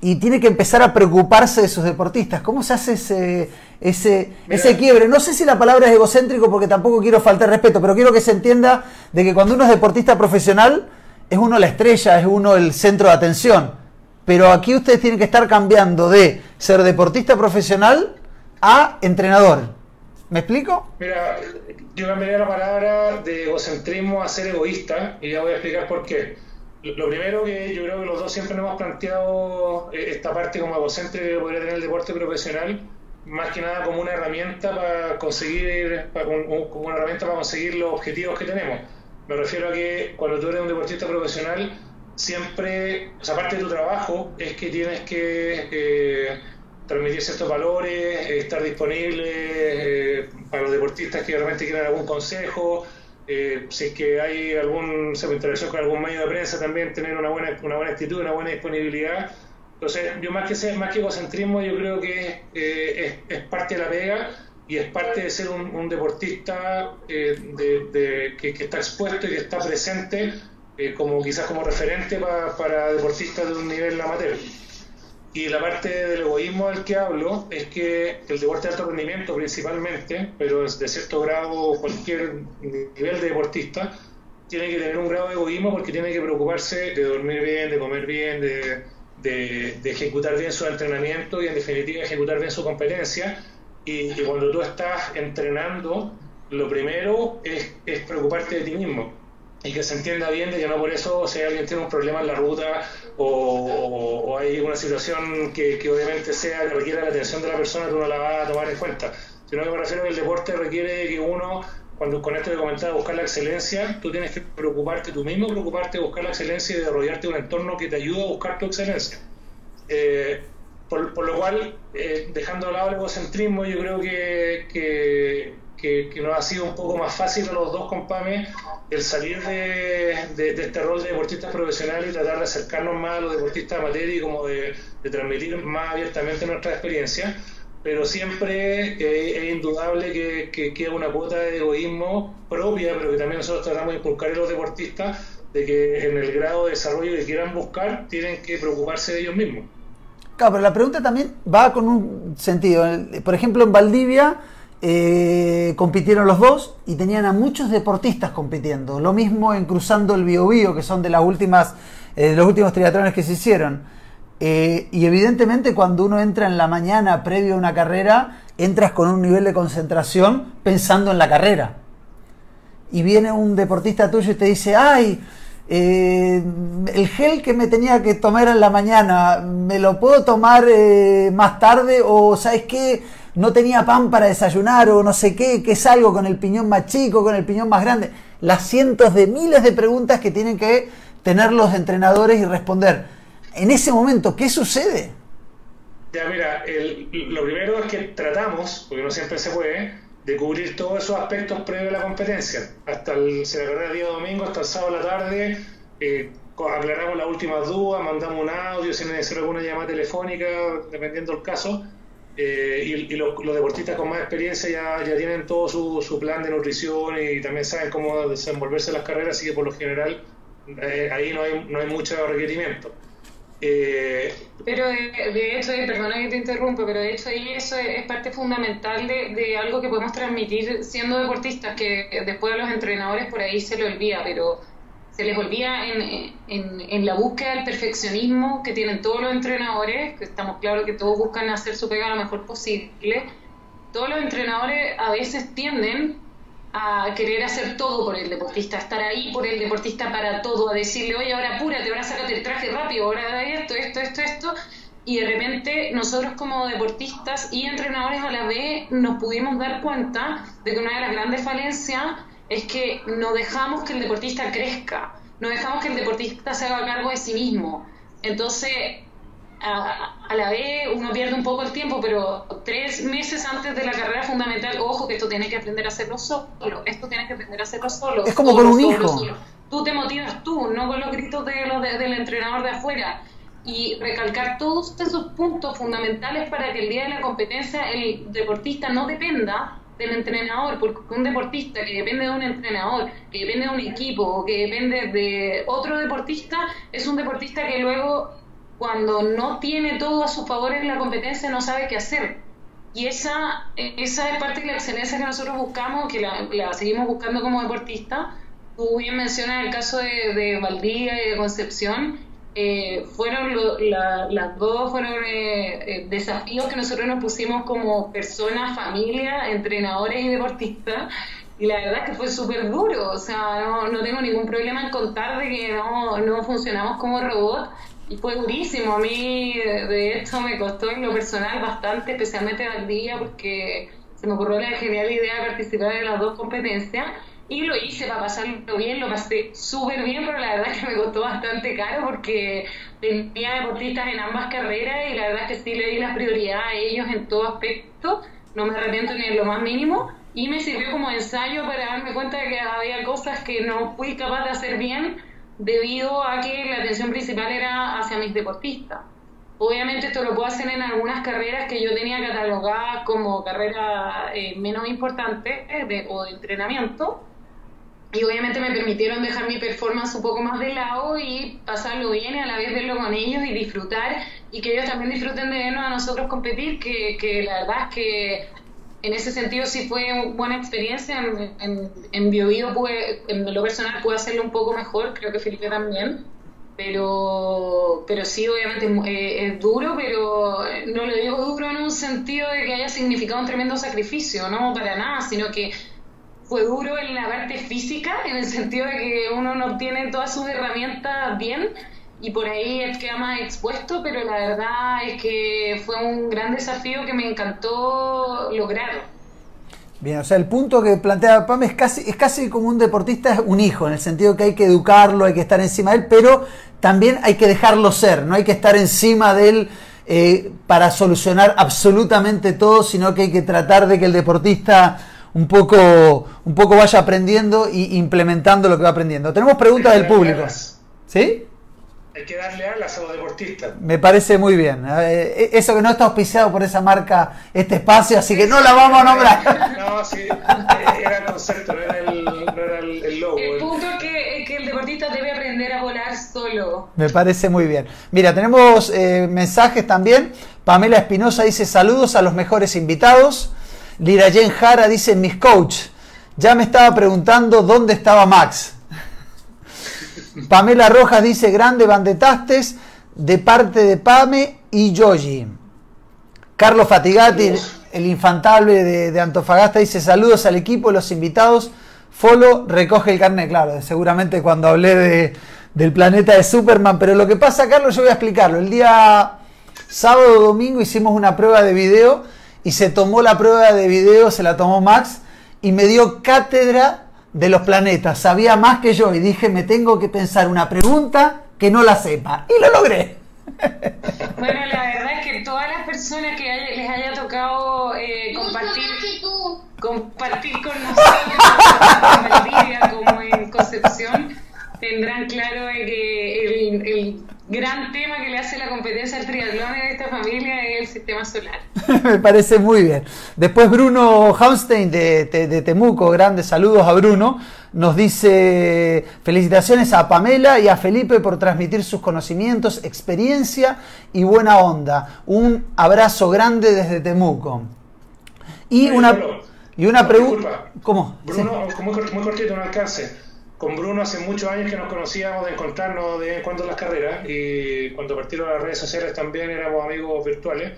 y tiene que empezar a preocuparse de sus deportistas. ¿Cómo se hace ese, ese, ese quiebre. No sé si la palabra es egocéntrico porque tampoco quiero faltar respeto, pero quiero que se entienda de que cuando uno es deportista profesional, es uno la estrella, es uno el centro de atención. Pero aquí ustedes tienen que estar cambiando de ser deportista profesional a entrenador. ¿Me explico? Mira, yo cambiaría la palabra de egocentrismo a ser egoísta y ya voy a explicar por qué. Lo primero que yo creo que los dos siempre nos hemos planteado eh, esta parte como egocéntrica que podría tener el deporte profesional más que nada como una herramienta para conseguir como una herramienta para conseguir los objetivos que tenemos. Me refiero a que cuando tú eres un deportista profesional, siempre, o sea, parte de tu trabajo es que tienes que eh, transmitir ciertos valores, estar disponible eh, para los deportistas que realmente quieran algún consejo, eh, si es que hay algún interacción con algún medio de prensa, también tener una buena, una buena actitud, una buena disponibilidad entonces, yo más que ser, más que egocentrismo, yo creo que eh, es, parte de la pega y es parte de ser un, deportista eh, de, que, está expuesto y que está presente eh, como quizás como referente para deportistas de un nivel amateur. Y la parte del egoísmo del que hablo es que el deporte de alto rendimiento principalmente, pero de cierto grado cualquier nivel de deportista, tiene que tener un grado de egoísmo porque tiene que preocuparse de dormir bien, de comer bien, de, de, ejecutar bien su entrenamiento y en definitiva ejecutar bien su competencia. Y, cuando tú estás entrenando, lo primero es, preocuparte de ti mismo y que se entienda bien de que no por eso si alguien tiene un problema en la ruta o, hay una situación que, que, obviamente sea que requiera la atención de la persona, tú no la vas a tomar en cuenta. Sino que me refiero que el deporte requiere que uno cuando con esto que comentaba, buscar la excelencia, tú tienes que preocuparte tú mismo, preocuparte de buscar la excelencia y de rodearte de un entorno que te ayude a buscar tu excelencia. Eh, por, lo cual, eh, dejando de lado el egocentrismo, yo creo que, que, nos ha sido un poco más fácil a los dos compames el salir de, de, este rol de deportistas profesionales y tratar de acercarnos más a los deportistas amateur y como de, de transmitir más abiertamente nuestra experiencia pero siempre es indudable que, que, queda una cuota de egoísmo propia, pero que también nosotros tratamos de inculcar a los deportistas de que en el grado de desarrollo que quieran buscar tienen que preocuparse de ellos mismos. Claro, pero la pregunta también va con un sentido. Por ejemplo, en Valdivia eh, compitieron los dos y tenían a muchos deportistas compitiendo. Lo mismo en Cruzando el Biobío, que son de las últimas, eh, los últimos triatrones que se hicieron. Eh, y evidentemente cuando uno entra en la mañana previo a una carrera, entras con un nivel de concentración pensando en la carrera. Y viene un deportista tuyo y te dice, ay, eh, el gel que me tenía que tomar en la mañana, ¿me lo puedo tomar eh, más tarde? O, ¿sabes qué? No tenía pan para desayunar o no sé qué, ¿qué salgo con el piñón más chico, con el piñón más grande? Las cientos de miles de preguntas que tienen que tener los entrenadores y responder en ese momento, ¿qué sucede? Ya, mira, lo primero es que tratamos, porque no siempre se puede, de cubrir todos esos aspectos previos a la competencia. Hasta el, se la día domingo, hasta el sábado a la tarde, eh, aclaramos las últimas dudas, mandamos un audio, si necesita alguna llamada telefónica, dependiendo del caso. Eh, y, los, deportistas con más experiencia ya, tienen todo su, plan de nutrición y también saben cómo desenvolverse en las carreras, así que por lo general eh, ahí no hay, no hay mucho requerimiento. Eh, pero de, hecho, perdona que te interrumpa, pero de hecho ahí eso es, parte fundamental de, de, algo que podemos transmitir siendo deportistas, que después a los entrenadores por ahí se le olvida, pero se les olvida en, en, en, la búsqueda del perfeccionismo que tienen todos los entrenadores, que estamos claros que todos buscan hacer su pega lo mejor posible. Todos los entrenadores a veces tienden a querer hacer todo por el deportista, estar ahí por el deportista para todo, a decirle, oye, ahora apúrate, ahora sácate el traje rápido, ahora esto, esto, esto, esto. Y de repente nosotros como deportistas y entrenadores a la vez nos pudimos dar cuenta de que una de las grandes falencias es que no dejamos que el deportista crezca, no dejamos que el deportista se haga cargo de sí mismo. Entonces, a, la vez uno pierde un poco el tiempo, pero tres meses antes de la carrera fundamental, ojo que esto tienes que aprender a hacerlo solo, esto tienes que aprender a hacerlo solo. Es como con un hijo. Tú te motivas tú, no con los gritos de, del entrenador de afuera. Y recalcar todos esos puntos fundamentales para que el día de la competencia el deportista no dependa del entrenador, porque un deportista que depende de un entrenador, que depende de un equipo, que depende de otro deportista, es un deportista que luego cuando no tiene todo a su favor en la competencia no sabe qué hacer. Y esa, esa es parte de la excelencia que nosotros buscamos, que la, seguimos buscando como deportista. Tú bien mencionas el caso de, de y de Concepción. Eh, fueron las dos fueron eh, eh, desafíos que nosotros nos pusimos como personas, familia, entrenadores y deportistas. Y la verdad es que fue súper duro. O sea, no, no tengo ningún problema en contar de que no, no funcionamos como robot fue durísimo. A mí, de hecho, me costó en lo personal bastante, especialmente al día, porque se me ocurrió la genial idea de participar en las dos competencias. Y lo hice para pasarlo bien, lo pasé súper bien, pero la verdad es que me costó bastante caro porque tenía deportistas en ambas carreras y la verdad es que sí le di la prioridad a ellos en todo aspecto. No me arrepiento ni en lo más mínimo. Y me sirvió como ensayo para darme cuenta de que había cosas que no fui capaz de hacer bien debido a que la atención principal era hacia mis deportistas. Obviamente esto lo puedo hacer en algunas carreras que yo tenía catalogadas como carreras eh, menos importantes eh, o de entrenamiento y obviamente me permitieron dejar mi performance un poco más de lado y pasarlo bien y a la vez verlo con ellos y disfrutar y que ellos también disfruten de vernos a nosotros competir, que, que la verdad es que en ese sentido sí fue una buena experiencia. En, en, en BioBio en lo personal pude hacerlo un poco mejor, creo que Felipe también. Pero, pero sí, obviamente es, duro, pero no lo digo duro en un sentido de que haya significado un tremendo sacrificio, no para nada, sino que fue duro en la parte física, en el sentido de que uno no tiene todas sus herramientas bien y por ahí queda más expuesto, pero la verdad es que fue un gran desafío que me encantó lograr. Bien, o sea, el punto que plantea Pam es casi, es casi como un deportista, es un hijo, en el sentido que hay que educarlo, hay que estar encima de él, pero también hay que dejarlo ser, no hay que estar encima de él eh, para solucionar absolutamente todo, sino que hay que tratar de que el deportista un poco, un poco vaya aprendiendo e implementando lo que va aprendiendo. Tenemos preguntas del público. ¿Sí? Hay que darle alas a los deportistas. Me parece muy bien. Eh, eso que no está auspiciado por esa marca, este espacio, así que no la vamos a nombrar. No, sí, era el concepto, no era el, logo. El punto es que, el deportista debe aprender a volar solo. Me parece muy bien. Mira, tenemos eh, mensajes también. Pamela Espinosa dice saludos a los mejores invitados. Lira Jen Jara dice mis coach. Ya me estaba preguntando dónde estaba Max. Pamela Rojas dice, grande bandetastes de parte de Pame y Yogi. Carlos Fatigati, el infantable de, Antofagasta, dice, saludos al equipo, los invitados. Folo recoge el carnet, claro, seguramente cuando hablé de, del planeta de Superman, pero lo que pasa, Carlos, yo voy a explicarlo. El día sábado o domingo hicimos una prueba de video y se tomó la prueba de video, se la tomó Max y me dio cátedra de los planetas, sabía más que yo y dije, me tengo que pensar una pregunta que no la sepa. Y lo logré. Bueno, la verdad es que todas las personas que les haya tocado eh, compartir, compartir con nosotros, <laughs> como en Concepción, tendrán claro que el, gran tema que le hace la competencia al triatlón en esta familia es el sistema solar. <laughs> Me parece muy bien. Después Bruno Hamstein de, de, Temuco, grandes saludos a Bruno, nos dice felicitaciones a Pamela y a Felipe por transmitir sus conocimientos, experiencia y buena onda. Un abrazo grande desde Temuco. Y una, y una pregunta... ¿Cómo? Bruno, muy, muy cortito, un alcance con Bruno hace muchos años que nos conocíamos de encontrarnos de vez en cuando en las carreras y cuando partieron las redes sociales también éramos amigos virtuales,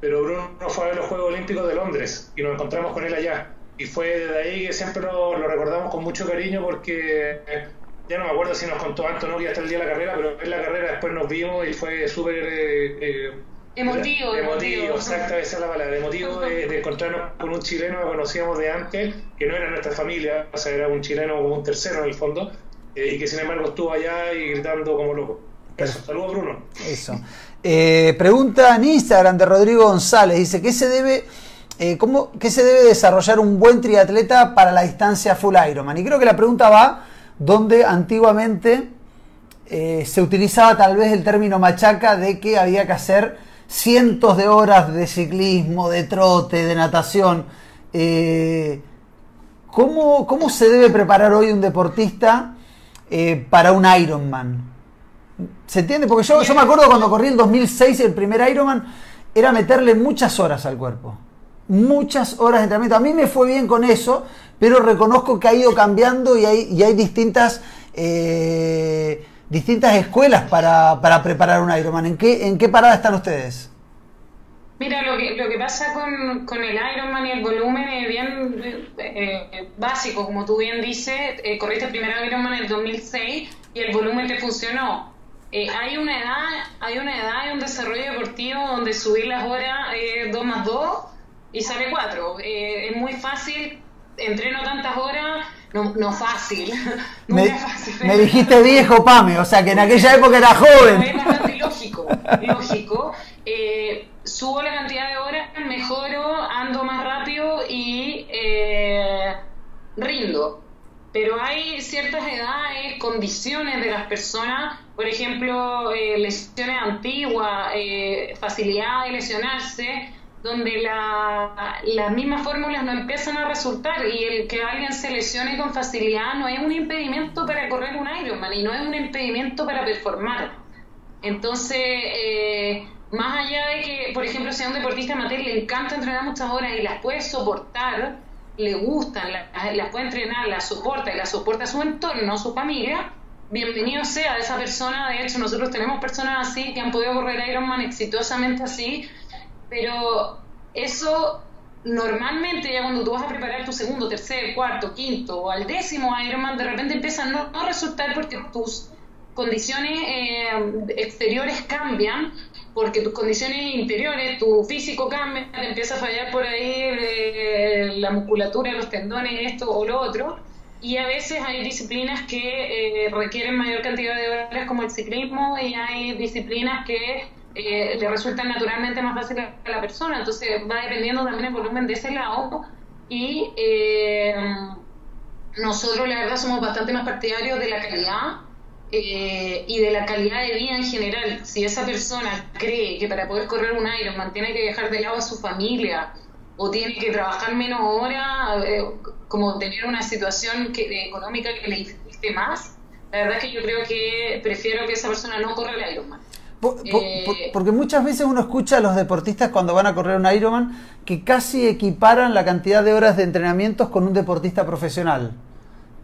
pero Bruno fue a ver los Juegos Olímpicos de Londres y nos encontramos con él allá. Y fue desde ahí que siempre lo, recordamos con mucho cariño porque ya no me acuerdo si nos contó Antonio que hasta el día de la carrera, pero en la carrera después nos vimos y fue súper eh, eh, Emotivo, emotivo. exacto, esa es la palabra. Emotivo de, encontrarnos con un chileno que conocíamos de antes, que no era nuestra familia, o sea, era un chileno como un tercero en el fondo, eh, y que sin embargo estuvo allá y gritando como loco. Eso, saludos Bruno. Eso. Eh, pregunta en Instagram de Rodrigo González, dice, ¿qué se debe... Eh, ¿cómo, ¿Qué se debe desarrollar un buen triatleta para la distancia full Ironman? Y creo que la pregunta va donde antiguamente se utilizaba tal vez el término machaca de que había que hacer cientos de horas de ciclismo, de trote, de natación. Eh, ¿cómo, se debe preparar hoy un deportista eh, para un Ironman? ¿Se entiende? Porque yo, yo me acuerdo cuando corrí el 2006 el primer Ironman, era meterle muchas horas al cuerpo. Muchas horas de entrenamiento. A mí me fue bien con eso, pero reconozco que ha ido cambiando y hay, hay distintas... Eh, distintas escuelas para, para, preparar un Ironman. ¿En qué, ¿En qué parada están ustedes? Mira, lo que, lo que pasa con, con el Ironman y el volumen es bien eh, básico, como tú bien dices. Eh, corriste el primer Ironman en el 2006 y el volumen te funcionó. Eh, hay una edad, hay una edad y un desarrollo deportivo donde subir las horas es 2 más 2 y sale 4. es muy fácil, entreno tantas horas no, no fácil. <laughs> me, fácil. me dijiste viejo, Pame, o sea que en aquella época era joven. Es bastante <laughs> lógico, lógico. Eh, subo la cantidad de horas, mejoro, ando más rápido y eh, rindo. Pero hay ciertas edades, condiciones de las personas, por ejemplo, eh, lesiones antiguas, facilidad de lesionarse, donde la, las mismas fórmulas no empiezan a resultar y el que alguien se lesione con facilidad no es un impedimento para correr un Ironman y no es un impedimento para performar. Entonces, eh, más allá de que, por ejemplo, sea un deportista amateur le encanta entrenar muchas horas y las puede soportar, le gustan, las, puede entrenar, las soporta y las soporta su entorno, su familia, bienvenido sea esa persona. De hecho, nosotros tenemos personas así que han podido correr Ironman exitosamente así pero eso normalmente ya cuando tú vas a preparar tu segundo, tercer, cuarto, quinto o al décimo Ironman, de repente empieza a no, resultar porque tus condiciones eh, exteriores cambian, porque tus condiciones interiores, tu físico cambia, te empieza a fallar por ahí eh, la musculatura, los tendones, esto o lo otro. Y a veces hay disciplinas que eh, requieren mayor cantidad de horas como el ciclismo y hay disciplinas que eh, le resulta naturalmente más fácil a la persona. Entonces va dependiendo también el volumen de ese lado. Y eh, nosotros, la verdad, somos bastante más partidarios de la calidad eh, y de la calidad de vida en general. Si esa persona cree que para poder correr un Ironman tiene que dejar de lado a su familia o tiene que trabajar menos horas, como tener una situación que, económica que le dificulte más, la verdad es que yo creo que prefiero que esa persona no corra el Ironman. Eh, porque muchas veces uno escucha a los deportistas cuando van a correr un Ironman que casi equiparan la cantidad de horas de entrenamientos con un deportista profesional.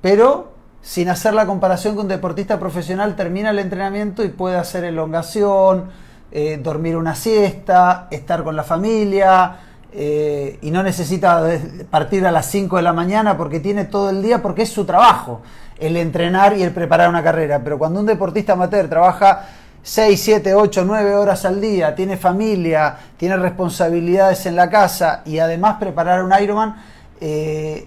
Pero sin hacer la comparación con un deportista profesional termina el entrenamiento y puede hacer elongación, eh, dormir una siesta, estar con la familia eh, y no necesita partir a las 5 de la mañana porque tiene todo el día porque es su trabajo el entrenar y el preparar una carrera. Pero cuando un deportista amateur trabaja 6, 7, 8, 9 horas al día, tiene familia, tiene responsabilidades en la casa y además preparar un Ironman, eh,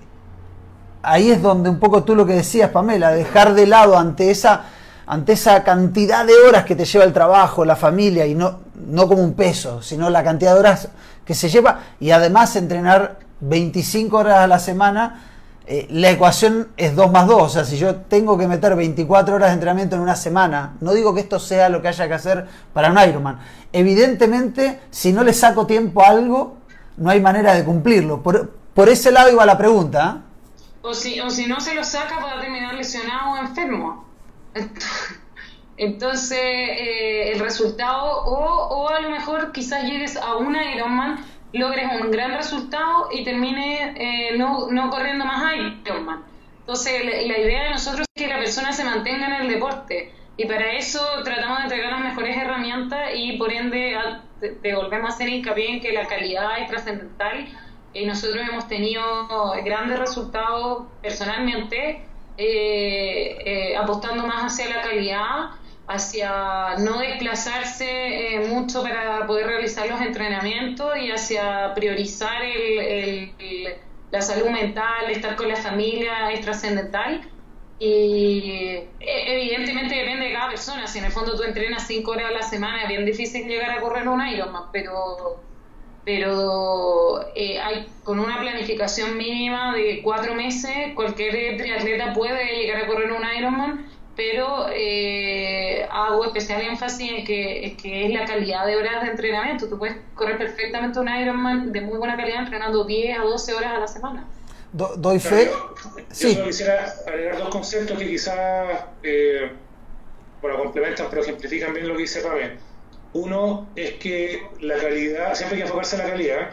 ahí es donde un poco tú lo que decías, Pamela, dejar de lado ante esa, ante esa cantidad de horas que te lleva el trabajo, la familia, y no, no como un peso, sino la cantidad de horas que se lleva, y además entrenar 25 horas a la semana, eh, la ecuación es 2 más 2. O sea, si yo tengo que meter 24 horas de entrenamiento en una semana, no digo que esto sea lo que haya que hacer para un Ironman. Evidentemente, si no le saco tiempo a algo, no hay manera de cumplirlo. Por, por ese lado iba la pregunta. ¿eh? O, si, o si no se lo saca, para terminar lesionado o enfermo. <laughs> Entonces, eh, el resultado, o, o a lo mejor quizás llegues a un Ironman logres un gran resultado y termine eh, no, no, corriendo más Ironman. Entonces, la, idea de nosotros es que la persona se mantenga en el deporte y para eso tratamos de entregar las mejores herramientas y por ende te, volvemos a hacer hincapié en que la calidad es trascendental y nosotros hemos tenido grandes resultados personalmente eh, eh, apostando más hacia la calidad hacia no desplazarse eh, mucho para poder realizar los entrenamientos y hacia priorizar el, la salud mental, estar con la familia es trascendental. Y eh, evidentemente depende de cada persona. Si en el fondo tú entrenas cinco horas a la semana, es bien difícil llegar a correr un Ironman, pero, pero eh, hay, con una planificación mínima de cuatro meses, cualquier triatleta puede llegar a correr un Ironman pero eh, hago especial énfasis en que, es que es la calidad de horas de entrenamiento. Tú puedes correr perfectamente un Ironman de muy buena calidad entrenando 10 a 12 horas a la semana. doy fe. sí. Yo quisiera agregar dos conceptos que quizás eh, bueno, complementan pero ejemplifican bien lo que dice Pame. Uno es que la calidad, siempre hay que enfocarse en la calidad,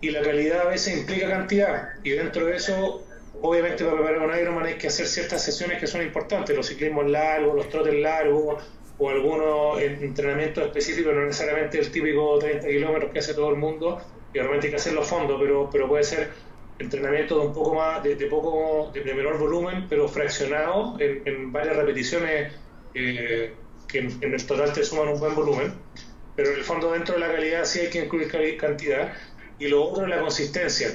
y la calidad a veces implica cantidad, y dentro de eso obviamente para preparar un Ironman hay que hacer ciertas sesiones que son importantes, los ciclismos largos, los trotes largos o algunos entrenamientos específicos, no necesariamente el típico 30 kilómetros que hace todo el mundo, y realmente hay que hacer los fondos, pero, pero puede ser entrenamiento de un poco más, de, poco, de, menor volumen, pero fraccionado en, varias repeticiones eh, que en, en, el total te suman un buen volumen. Pero en el fondo dentro de la calidad sí hay que incluir cantidad. Y lo otro es la consistencia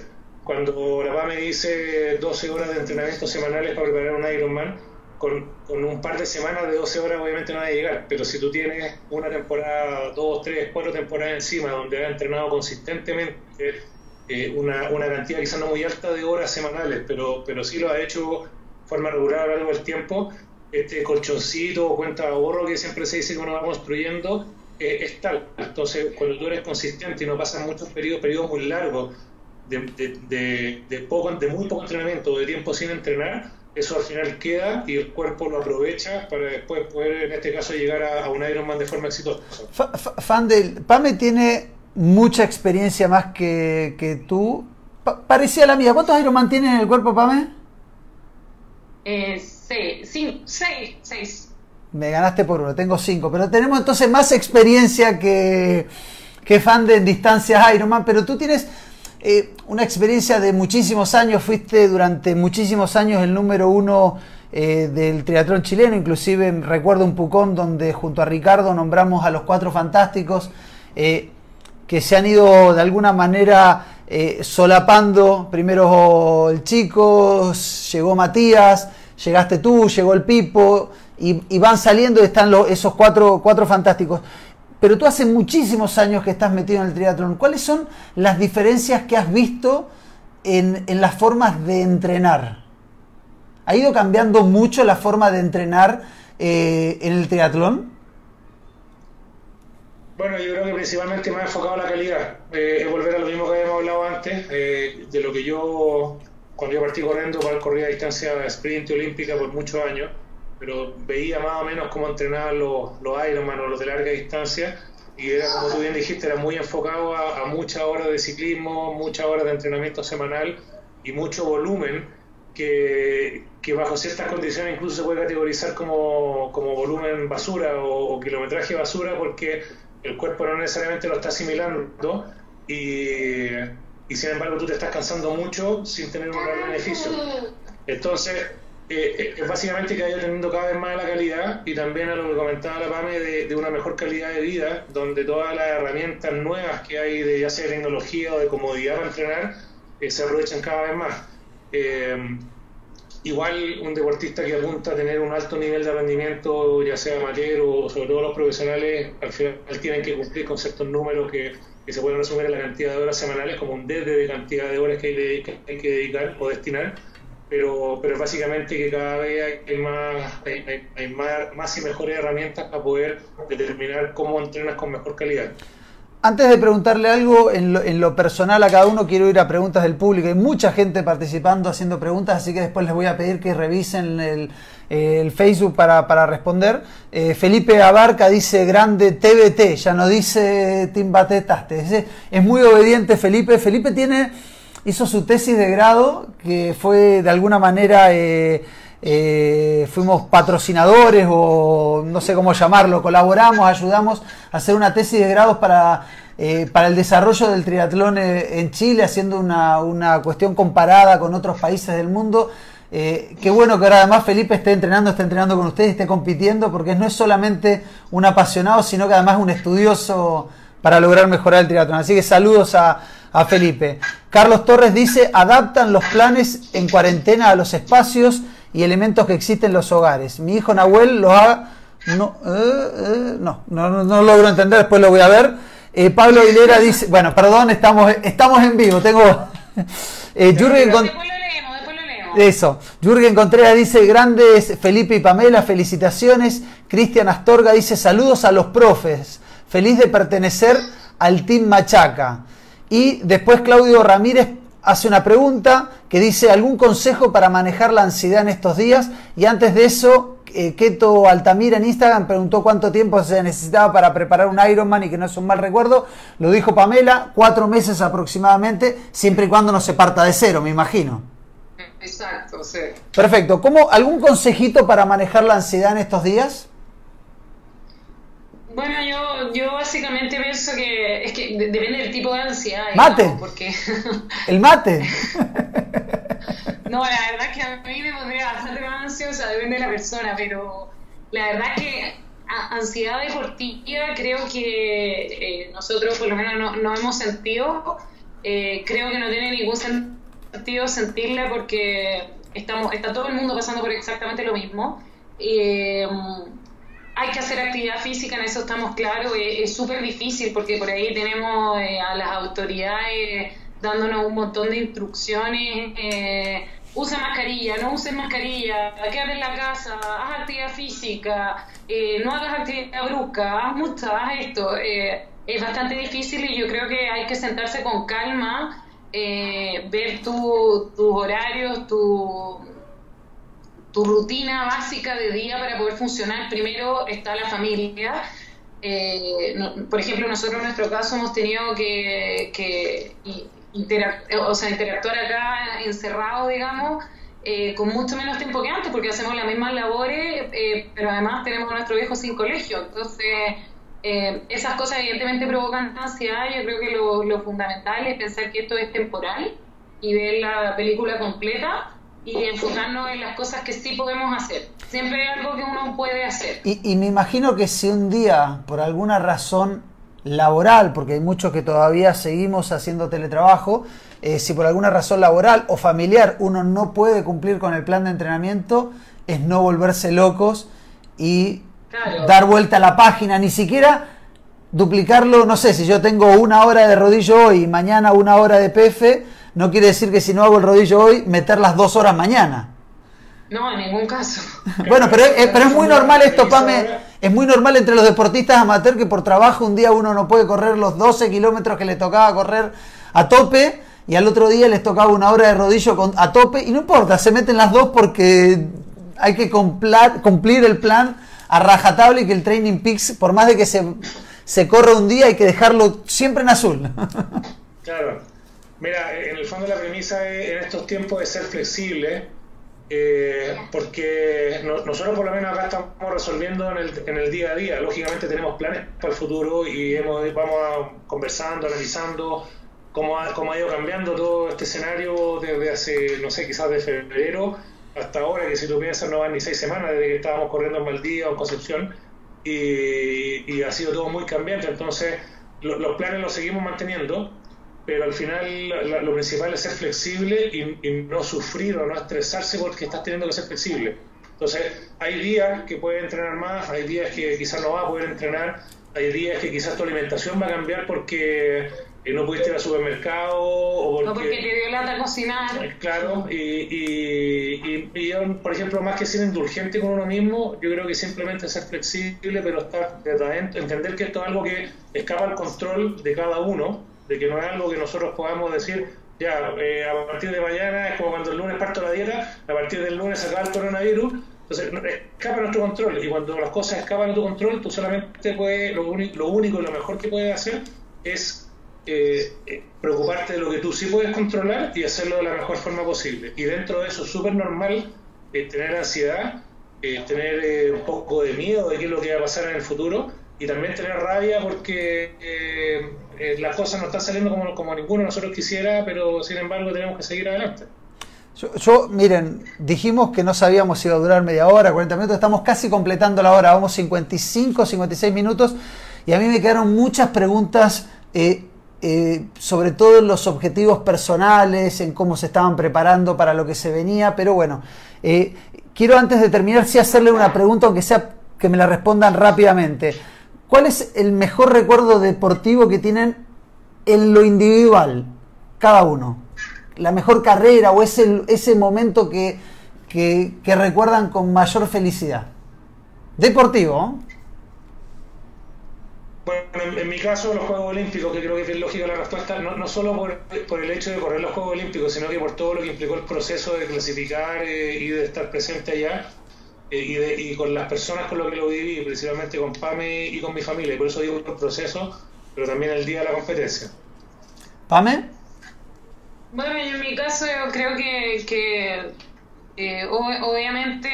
cuando la me dice 12 horas de entrenamiento semanales para preparar un Ironman, con, con, un par de semanas de 12 horas obviamente no va a llegar, pero si tú tienes una temporada, dos, tres, cuatro temporadas encima donde has entrenado consistentemente eh, una, una, cantidad quizás no muy alta de horas semanales, pero, pero sí lo ha hecho de forma regular a lo largo del tiempo, este colchoncito o cuenta de ahorro que siempre se dice que uno va construyendo eh, es tal. Entonces, cuando tú eres consistente y no pasas muchos periodos, periodos muy largos de, de, poco, de muy poco entrenamiento, de tiempo sin entrenar, eso al final queda y el cuerpo lo aprovecha para después poder, en este caso, llegar a, un Ironman de forma exitosa. Fandel, Pame tiene mucha experiencia más que, que tú. parecía la mía. ¿Cuántos Ironman tiene en el cuerpo, Pame? Eh, seis, seis, seis. Me ganaste por uno, tengo cinco, pero tenemos entonces más experiencia que, que fan de distancias Ironman, pero tú tienes eh, una experiencia de muchísimos años, fuiste durante muchísimos años el número uno eh, del triatlón chileno, inclusive recuerdo un Pucón donde junto a Ricardo nombramos a los cuatro fantásticos eh, que se han ido de alguna manera solapando, primero el chico, llegó Matías, llegaste tú, llegó el Pipo, y, van saliendo y están esos cuatro, cuatro fantásticos pero tú hace muchísimos años que estás metido en el triatlón. ¿Cuáles son las diferencias que has visto en, las formas de entrenar? ¿Ha ido cambiando mucho la forma de entrenar eh, en el triatlón? Bueno, yo creo que principalmente me ha enfocado en la calidad. Eh, es volver a lo mismo que habíamos hablado antes, eh, de lo que yo, cuando yo partí corriendo, corría a distancia sprint olímpica por muchos años, pero veía más o menos cómo entrenaban los, los Ironman o los de larga distancia y era como tú bien dijiste, era muy enfocado a, muchas horas de ciclismo, muchas horas de entrenamiento semanal y mucho volumen que, que, bajo ciertas condiciones incluso se puede categorizar como, como volumen basura o, kilometraje basura porque el cuerpo no necesariamente lo está asimilando y, y sin embargo tú te estás cansando mucho sin tener un gran beneficio. Entonces, eh, es básicamente que haya teniendo cada vez más la calidad y también a lo que comentaba la PAME de, una mejor calidad de vida, donde todas las herramientas nuevas que hay de ya sea de tecnología o de comodidad para entrenar eh, se aprovechan cada vez más. Eh, igual un deportista que apunta a tener un alto nivel de rendimiento, ya sea amateur o sobre todo los profesionales, al final tienen que cumplir con ciertos números que, se pueden resumir en la cantidad de horas semanales como un desde de cantidad de horas que, hay que dedicar o destinar pero, pero básicamente que cada vez hay más, hay, más, más y mejores herramientas para poder determinar cómo entrenas con mejor calidad. Antes de preguntarle algo en lo, en lo, personal a cada uno, quiero ir a preguntas del público. Hay mucha gente participando, haciendo preguntas, así que después les voy a pedir que revisen el, el Facebook para, para responder. Eh, Felipe Abarca dice grande TBT, ya no dice Timbatetaste. Es, es muy obediente Felipe. Felipe tiene, hizo su tesis de grado, que fue de alguna manera... Eh, eh, fuimos patrocinadores o no sé cómo llamarlo, colaboramos, ayudamos a hacer una tesis de grados para, eh, para el desarrollo del triatlón eh, en Chile, haciendo una, una cuestión comparada con otros países del mundo. Eh, qué bueno que ahora además Felipe esté entrenando, esté entrenando con ustedes, esté compitiendo, porque no es solamente un apasionado, sino que además un estudioso para lograr mejorar el triatlón. Así que saludos a, a Felipe. Carlos Torres dice, adaptan los planes en cuarentena a los espacios y elementos que existen en los hogares. Mi hijo Nahuel lo ha... No, eh, eh, no, no, no, logro entender, después lo voy a ver. Eh, Pablo Aguilera dice, bueno, perdón, estamos, estamos en vivo, tengo... <laughs> eh, Jürgen Con... Eso. Jürgen Contreras dice, grandes Felipe y Pamela, felicitaciones. Cristian Astorga dice, saludos a los profes. Feliz de pertenecer al Team Machaca. Y después Claudio Ramírez hace una pregunta que dice algún consejo para manejar la ansiedad en estos días y antes de eso eh, Keto Altamira en Instagram preguntó cuánto tiempo se necesitaba para preparar un Ironman y que no es un mal recuerdo, lo dijo Pamela, cuatro meses aproximadamente, siempre y cuando no se parta de cero, me imagino. Exacto, sí. Perfecto, ¿Cómo, ¿algún consejito para manejar la ansiedad en estos días? Bueno, yo, yo básicamente pienso que es que depende del tipo de ansiedad. Mate. porque... <laughs> El mate. <laughs> no, la verdad es que a mí me pondría bastante más ansiosa, depende de la persona, pero la verdad es que ansiedad deportiva creo que eh, nosotros por lo menos no, no hemos sentido. Eh, creo que no tiene ningún sentido sentirla porque estamos, está todo el mundo pasando por exactamente lo mismo. Eh, hay que hacer actividad física, en eso estamos claros, es súper difícil porque por ahí tenemos eh, a las autoridades dándonos un montón de instrucciones, eh, usa mascarilla, no uses mascarilla, quédate en la casa, haz actividad física, eh, no hagas actividad brusca, haz mucha, haz esto. Eh, es bastante difícil y yo creo que hay que sentarse con calma, ver tus horarios, tu tu rutina básica de día para poder funcionar, primero está la familia. Eh, por ejemplo, nosotros en nuestro caso hemos tenido que, que o sea, interactuar acá encerrado, digamos, eh, con mucho menos tiempo que antes, porque hacemos las mismas labores, eh, pero además tenemos a nuestro viejo sin colegio. Entonces, esas cosas evidentemente provocan ansiedad. Yo creo que lo fundamental es pensar que esto es temporal y ver la película completa y enfocarnos en las cosas que sí podemos hacer. Siempre hay algo que uno puede hacer. Y, y, me imagino que si un día, por alguna razón laboral, porque hay muchos que todavía seguimos haciendo teletrabajo, eh, si por alguna razón laboral o familiar uno no puede cumplir con el plan de entrenamiento, es no volverse locos y claro. dar vuelta a la página, ni siquiera duplicarlo, no sé, si yo tengo una hora de rodillo hoy y mañana una hora de PF, no quiere decir que si no hago el rodillo hoy, meter las dos horas mañana. No, en ningún caso. <laughs> Bueno, pero es, pero es muy normal esto, Pame. Es muy normal entre los deportistas amateur que por trabajo un día uno no puede correr los 12 kilómetros que le tocaba correr a tope y al otro día les tocaba una hora de rodillo con, a tope y no importa, se meten las dos porque hay que cumplir, cumplir el plan a rajatable y que el Training Peaks, por más de que se, se corra un día, hay que dejarlo siempre en azul. <laughs> Claro. Mira, en el fondo la premisa en estos tiempos es ser flexible, eh, porque nosotros por lo menos acá estamos resolviendo en el, en el, día a día. Lógicamente tenemos planes para el futuro y hemos, vamos conversando, analizando cómo ha, cómo ha ido cambiando todo este escenario desde hace, no sé, quizás de febrero hasta ahora, que si tú piensas no van ni seis semanas desde que estábamos corriendo en Valdía o Concepción, y, y ha sido todo muy cambiante. Entonces, los planes los seguimos manteniendo pero al final lo principal es ser flexible y, no sufrir o no estresarse porque estás teniendo que ser flexible. Entonces, hay días que puedes entrenar más, hay días que quizás no vas a poder entrenar, hay días que quizás tu alimentación va a cambiar porque eh, no pudiste ir al supermercado o porque... No porque te dio lata cocinar. Claro, y, y, y, yo, por ejemplo, más que ser indulgente con uno mismo, yo creo que simplemente ser flexible, pero estar entender que esto es algo que escapa al control de cada uno, de que no es algo que nosotros podamos decir, ya, eh, a partir de mañana es como cuando el lunes parto la dieta, a partir del lunes se acaba el coronavirus, entonces escapa nuestro control, y cuando las cosas escapan a tu control, tú solamente puedes, lo, lo único y lo mejor que puedes hacer es eh, eh, preocuparte de lo que tú sí puedes controlar y hacerlo de la mejor forma posible. Y dentro de eso es súper normal eh, tener ansiedad, tener un poco de miedo de qué es lo que va a pasar en el futuro y también tener rabia porque las cosas no están saliendo como, como ninguno nosotros quisiera, pero sin embargo tenemos que seguir adelante. Yo, miren, dijimos que no sabíamos si iba a durar media hora, 40 minutos, estamos casi completando la hora, vamos 55, 56 minutos y a mí me quedaron muchas preguntas eh, eh, sobre todo en los objetivos personales, en cómo se estaban preparando para lo que se venía, pero bueno, eh, quiero antes de terminar sí hacerle una pregunta, aunque sea que me la respondan rápidamente. ¿Cuál es el mejor recuerdo deportivo que tienen en lo individual, cada uno? La mejor carrera o ese, ese momento que, que, recuerdan con mayor felicidad. Deportivo. ¿eh? Bueno, en, mi caso, los Juegos Olímpicos, que creo que es lógica la respuesta, no, no solo por, el hecho de correr los Juegos Olímpicos, sino que por todo lo que implicó el proceso de clasificar eh, y de estar presente allá y, de, y, con las personas con las que lo viví, principalmente con Pame y con mi familia. Y por eso digo el proceso, pero también el día de la competencia. ¿Pame? Bueno, en mi caso, yo creo que, que eh, obviamente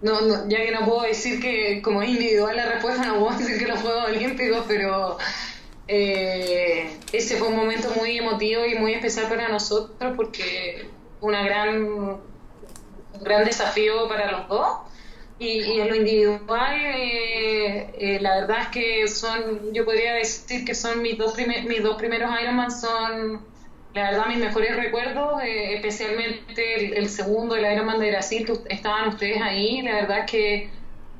no, no, ya que no puedo decir que como individual la respuesta, <laughs> no puedo decir que los Juegos Olímpicos, pero eh, ese fue un momento muy emotivo y muy especial para nosotros porque una gran, un gran desafío para los dos. Y, en lo individual, eh, eh, la verdad es que son, yo podría decir que son mis dos, mis dos primeros Ironman son la verdad, mis mejores recuerdos, eh, especialmente el, segundo, el Ironman de Brasil, que estaban ustedes ahí, la verdad es que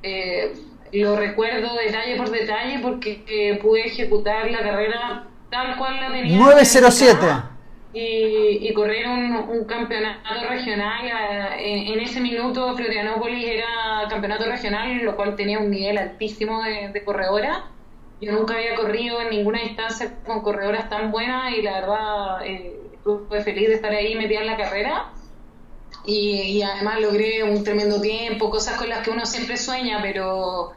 eh, lo recuerdo detalle por detalle porque pude ejecutar la carrera tal cual la tenía. 907. Y, y correr un, campeonato regional. En, ese minuto, Florianópolis era campeonato regional, lo cual tenía un nivel altísimo de, corredora yo nunca había corrido en ninguna instancia con corredoras tan buenas y la verdad eh, feliz de estar ahí metida en la carrera. Y, además logré un tremendo tiempo, cosas con las que uno siempre sueña, pero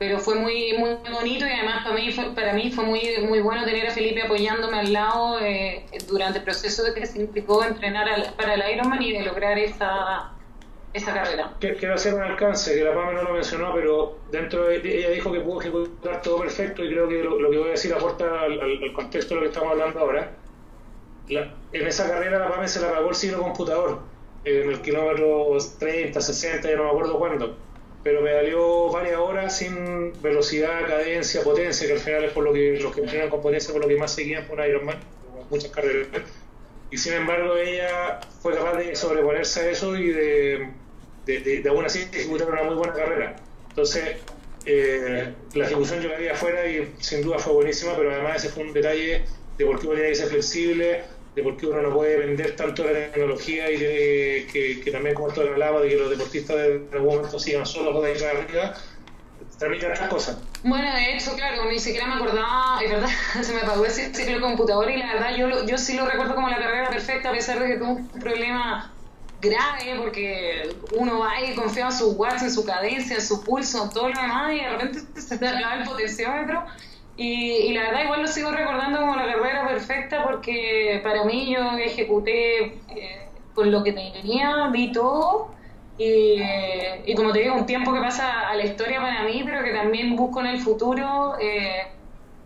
pero fue muy muy bonito y además para mí fue, para mí fue muy muy bueno tener a Felipe apoyándome al lado eh, durante el proceso de que implicó entrenar para el Ironman y de lograr esa esa carrera. Quiero hacer un alcance, que la PAME no lo mencionó, pero dentro de ella dijo que pudo ejecutar todo perfecto y creo que lo, que voy a decir aporta al, contexto de lo que estamos hablando ahora. en esa carrera la PAME se la pagó el siglo computador, en el kilómetro 30, 60, ya no me acuerdo cuándo, pero me valió varias horas sin velocidad, cadencia, potencia, que al final es por lo que los que entrenan con potencia por lo que más seguían por Ironman, muchas carreras. Y sin embargo ella fue capaz de sobreponerse a eso y de de, de, aún así ejecutar una muy buena carrera. Entonces, eh, la ejecución yo la vi afuera y sin duda fue buenísima, pero además ese fue un detalle de por qué tiene que ser flexible, de por qué uno no puede vender tanto la tecnología y que, que, también como esto hablaba, de que los deportistas de algún momento sigan solos o de ir arriba, transmiten otras cosas. Bueno, de hecho, claro, ni siquiera me acordaba, es verdad, <laughs> se me apagó ese ciclo computador y la verdad yo, yo sí lo recuerdo como la carrera perfecta, a pesar de que tuvo un problema grave porque uno va ahí confía en su watts, en su cadencia, en su pulso, todo lo demás y de repente se te acaba el potenciómetro. Y, la verdad igual lo sigo recordando como la carrera perfecta porque para mí yo ejecuté eh, con lo que tenía, vi todo y, y, como te digo, un tiempo que pasa a la historia para mí, pero que también busco en el futuro. Eh,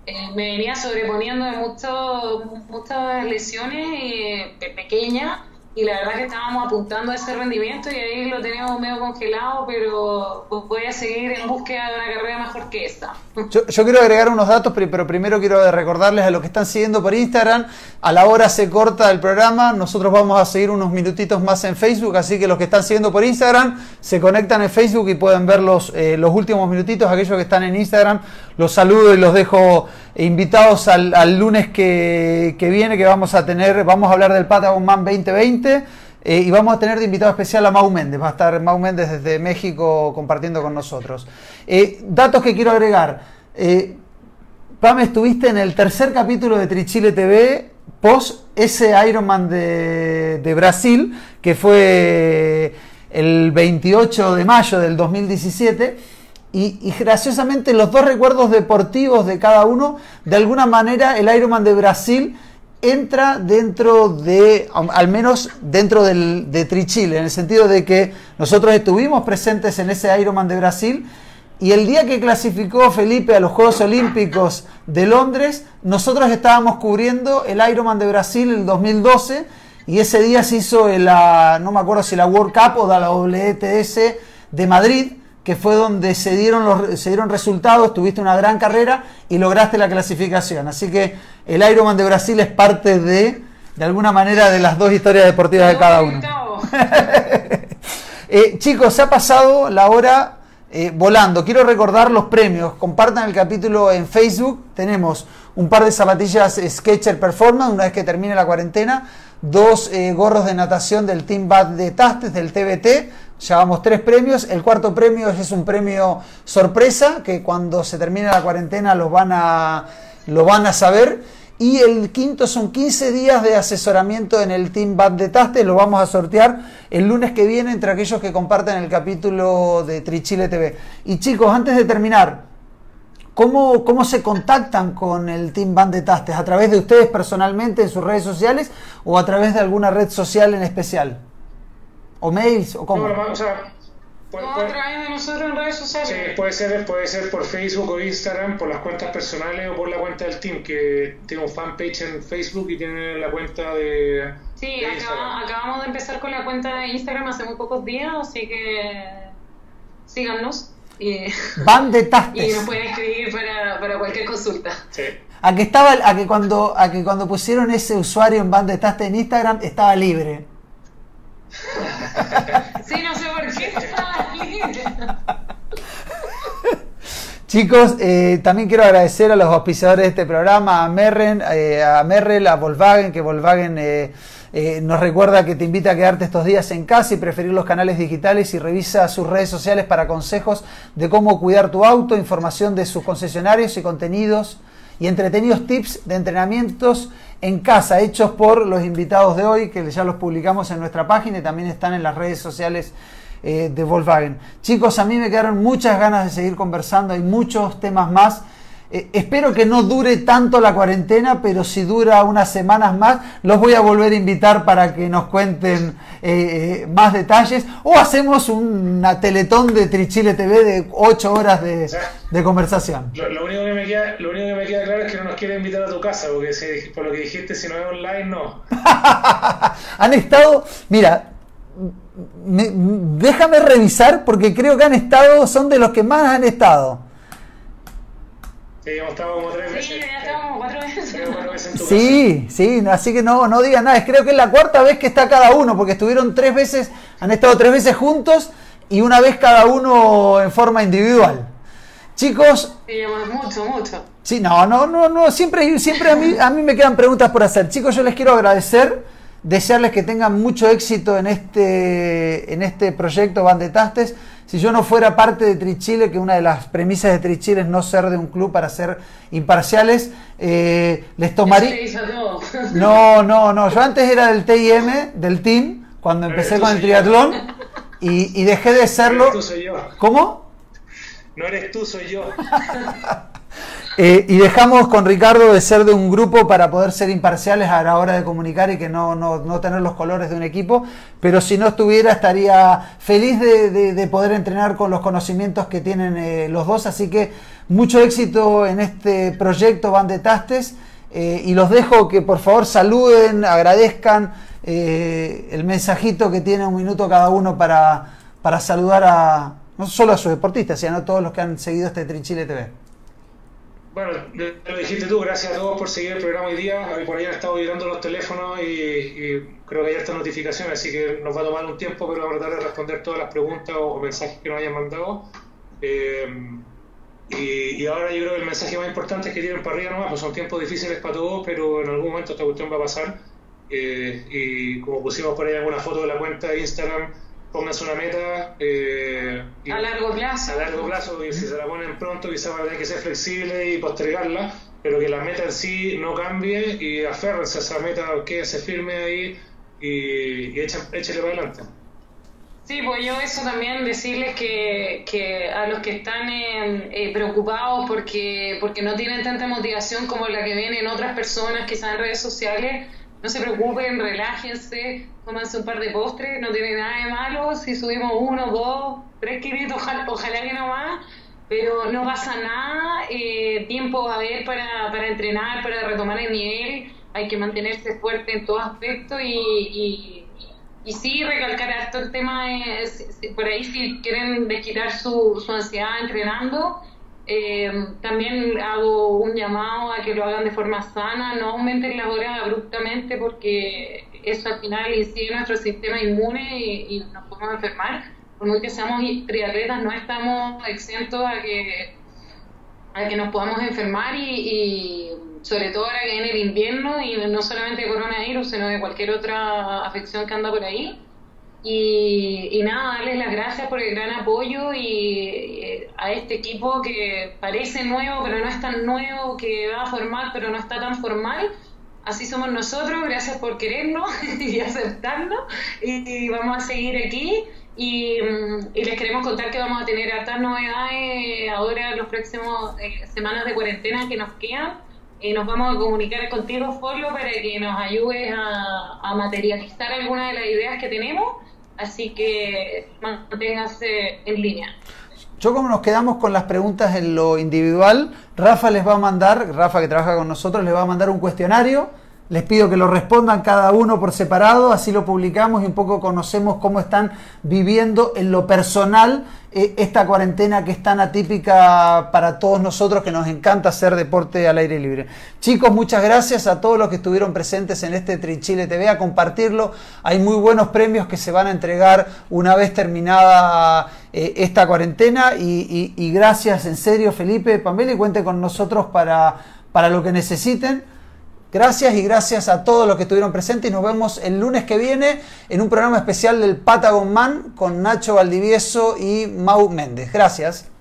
eh, me venía sobreponiendo de mucho, muchas lesiones pequeñas y la verdad que estábamos apuntando a ese rendimiento y ahí lo teníamos medio congelado, pero voy a seguir en búsqueda de una carrera mejor que esta. Yo, yo quiero agregar unos datos, pero primero quiero recordarles a los que están siguiendo por Instagram, a la hora se corta el programa, nosotros vamos a seguir unos minutitos más en Facebook, así que los que están siguiendo por Instagram se conectan en Facebook y pueden ver los, eh, los últimos minutitos, aquellos que están en Instagram, los saludo y los dejo invitados al, lunes que, que viene, que vamos a tener, vamos a hablar del Patagon Man 2020. Eh, y vamos a tener de invitado especial a Mau Méndez. Va a estar Mau Méndez desde México compartiendo con nosotros. Eh, datos que quiero agregar. Eh, Pam, estuviste en el tercer capítulo de Trichile TV post ese Ironman de, de Brasil, que fue el 28 de mayo del 2017. Y, graciosamente los dos recuerdos deportivos de cada uno, de alguna manera el Ironman de Brasil entra dentro de, al menos dentro del, de Trichile, en el sentido de que nosotros estuvimos presentes en ese Ironman de Brasil y el día que clasificó Felipe a los Juegos Olímpicos de Londres, nosotros estábamos cubriendo el Ironman de Brasil el 2012 y ese día se hizo la, no me acuerdo si la World Cup o la WTS de Madrid, que fue donde se dieron, los, se dieron resultados, tuviste una gran carrera y lograste la clasificación. Así que el Ironman de Brasil es parte de, de alguna manera, de las dos historias deportivas de cada uno. <laughs> eh, chicos, se ha pasado la hora eh, volando. Quiero recordar los premios. Compartan el capítulo en Facebook. Tenemos un par de zapatillas Sketcher Performance una vez que termine la cuarentena. Dos eh, gorros de natación del Team Bad de Tastes, del TBT. Llevamos tres premios. El cuarto premio es un premio sorpresa, que cuando se termine la cuarentena lo van a, van a saber. Y el quinto son 15 días de asesoramiento en el Team Bad de Taste. Lo vamos a sortear el lunes que viene entre aquellos que comparten el capítulo de Trichile TV. Y chicos, antes de terminar, ¿cómo, cómo se contactan con el Team Band de Tastes? ¿A través de ustedes personalmente en sus redes sociales o a través de alguna red social en especial? ¿O mails? ¿O cómo? No, o sea, puede, puede- a través de nosotros en redes sociales. sí, puede ser, puede ser por Facebook o Instagram, por las cuentas personales o por la cuenta del team, que tiene un fanpage en Facebook y tiene la cuenta de, Sí, de acaba- acabamos de empezar con la cuenta de Instagram hace muy pocos días, así que síganos y, <laughs> Band de <laughs> y Tastes. nos pueden escribir para, para cualquier consulta. Sí. A que, estaba, a, que cuando, a que cuando pusieron ese usuario en Band de Tastes en Instagram estaba libre. <laughs> Sí, no sé por qué. <laughs> Chicos, eh, también quiero agradecer a los auspiciadores de este programa, a Merren, eh, a Merrell, a Volkswagen, que Volkswagen eh, eh, nos recuerda que te invita a quedarte estos días en casa y preferir los canales digitales y revisa sus redes sociales para consejos de cómo cuidar tu auto, información de sus concesionarios y contenidos y entretenidos tips de entrenamientos en casa hechos por los invitados de hoy, que ya los publicamos en nuestra página y también están en las redes sociales eh, de Volkswagen. Chicos, a mí me quedaron muchas ganas de seguir conversando, hay muchos temas más. Eh, espero que no dure tanto la cuarentena, pero si dura unas semanas más, los voy a volver a invitar para que nos cuenten eh, eh, más detalles. O hacemos una teletón de Trichile TV de 8 horas de, de conversación. Lo, lo único que me queda, lo único que me queda claro es que no nos quiere invitar a tu casa, porque si- por lo que dijiste, si no es online, no. <laughs> han estado, mira, me- déjame revisar porque creo que han estado, son de los que más han estado. Sí, hemos estado como tres Sí, veces. ya estamos como cuatro veces. Tres o cuatro veces en tu Sí, sí, así que no, no digan nada. Creo que es la cuarta vez que está cada uno, porque estuvieron tres veces, han estado tres veces juntos y una vez cada uno en forma individual. Chicos, Sí, mucho, mucho. Sí, no, no, no, no, siempre, siempre a mí, a mí me quedan preguntas por hacer. Chicos, yo les quiero agradecer, desearles que tengan mucho éxito en este, en este proyecto Van de Tastes. Si yo no fuera parte de Trichile, que una de las premisas de Trichile es no ser de un club para ser imparciales, eh, les tomaría... <laughs> No, no, no, yo antes era del TIM, del team, cuando empecé con el triatlón, y, y dejé de No serlo... eres tú, soy yo. ¿Cómo? No eres tú, soy yo. <laughs> Eh, y dejamos con Ricardo de ser de un grupo para poder ser imparciales a la hora de comunicar y que no, no, no tener los colores de un equipo, pero si no estuviera estaría feliz de, de- de poder entrenar con los conocimientos que tienen eh, los dos, así que mucho éxito en este proyecto Van de Tastes eh, y los dejo que por favor saluden, agradezcan eh, el mensajito que tiene un minuto cada uno para, para saludar a no solo a sus deportistas, sino a todos los que han seguido este Trinchile TV. Bueno, lo dijiste tú, gracias a todos por seguir el programa hoy día. Por ahí han estado vibrando los teléfonos y, creo que hay estas notificaciones, así que nos va a tomar un tiempo, pero vamos a tratar de responder todas las preguntas o, mensajes que nos hayan mandado. Eh, y, ahora yo creo que el mensaje más importante es que tienen para arriba nomás, pues son tiempos difíciles para todos, pero en algún momento esta cuestión va a pasar. Eh, y como pusimos por ahí alguna foto de la cuenta de Instagram, pónganse una meta. Eh, a largo plazo. A largo plazo, y si se la ponen pronto, quizás va a tener que ser flexible y postergarla, pero que la meta en sí no cambie y aférrense a esa meta, que se firme ahí y, y échale para adelante. Sí, pues yo eso también decirles que, que a los que están eh, preocupados porque, porque no tienen tanta motivación como la que ven en otras personas, quizás en redes sociales, no se preocupen, relájense, tómense un par de postres, no tiene nada de malo si subimos uno, dos, tres kilitos, ojalá, ojalá que no más, pero no pasa nada, eh, tiempo a ver para, para entrenar, para retomar el nivel, hay que mantenerse fuerte en todo aspecto y, y y sí, recalcar esto el tema por ahí si quieren desquitar su, su ansiedad entrenando, eh, también hago un llamado a que lo hagan de forma sana, no aumenten las horas abruptamente porque eso al final incide nuestro sistema inmune y, nos podemos enfermar. Por muy que seamos triatletas, no estamos exentos a que, a que nos podamos enfermar y sobre todo ahora que viene el invierno y no solamente de coronavirus, sino de cualquier otra afección que anda por ahí. Y, nada, darles las gracias por el gran apoyo y, a este equipo que parece nuevo, pero no es tan nuevo, que va a formar, pero no está tan formal. Así somos nosotros, gracias por querernos <laughs> y aceptarnos. Y, vamos a seguir aquí. Y, les queremos contar que vamos a tener hartas novedades ahora en las próximas eh, semanas de cuarentena que nos quedan y nos vamos a comunicar contigo, Folio, para que nos ayudes a, materializar algunas de las ideas que tenemos. Así que manténgase en línea. Yo como nos quedamos con las preguntas en lo individual, Rafa les va a mandar, Rafa que trabaja con nosotros, les va a mandar un cuestionario les pido que lo respondan cada uno por separado, así lo publicamos y un poco conocemos cómo están viviendo en lo personal eh, esta cuarentena que es tan atípica para todos nosotros que nos encanta hacer deporte al aire libre. Chicos, muchas gracias a todos los que estuvieron presentes en este Trichile TV a compartirlo. Hay muy buenos premios que se van a entregar una vez terminada eh, esta cuarentena y, gracias en serio Felipe Pambeli, cuente con nosotros para, para lo que necesiten. Gracias y gracias a todos los que estuvieron presentes nos vemos el lunes que viene en un programa especial del Patagon Man con Nacho Valdivieso y Mau Méndez. Gracias.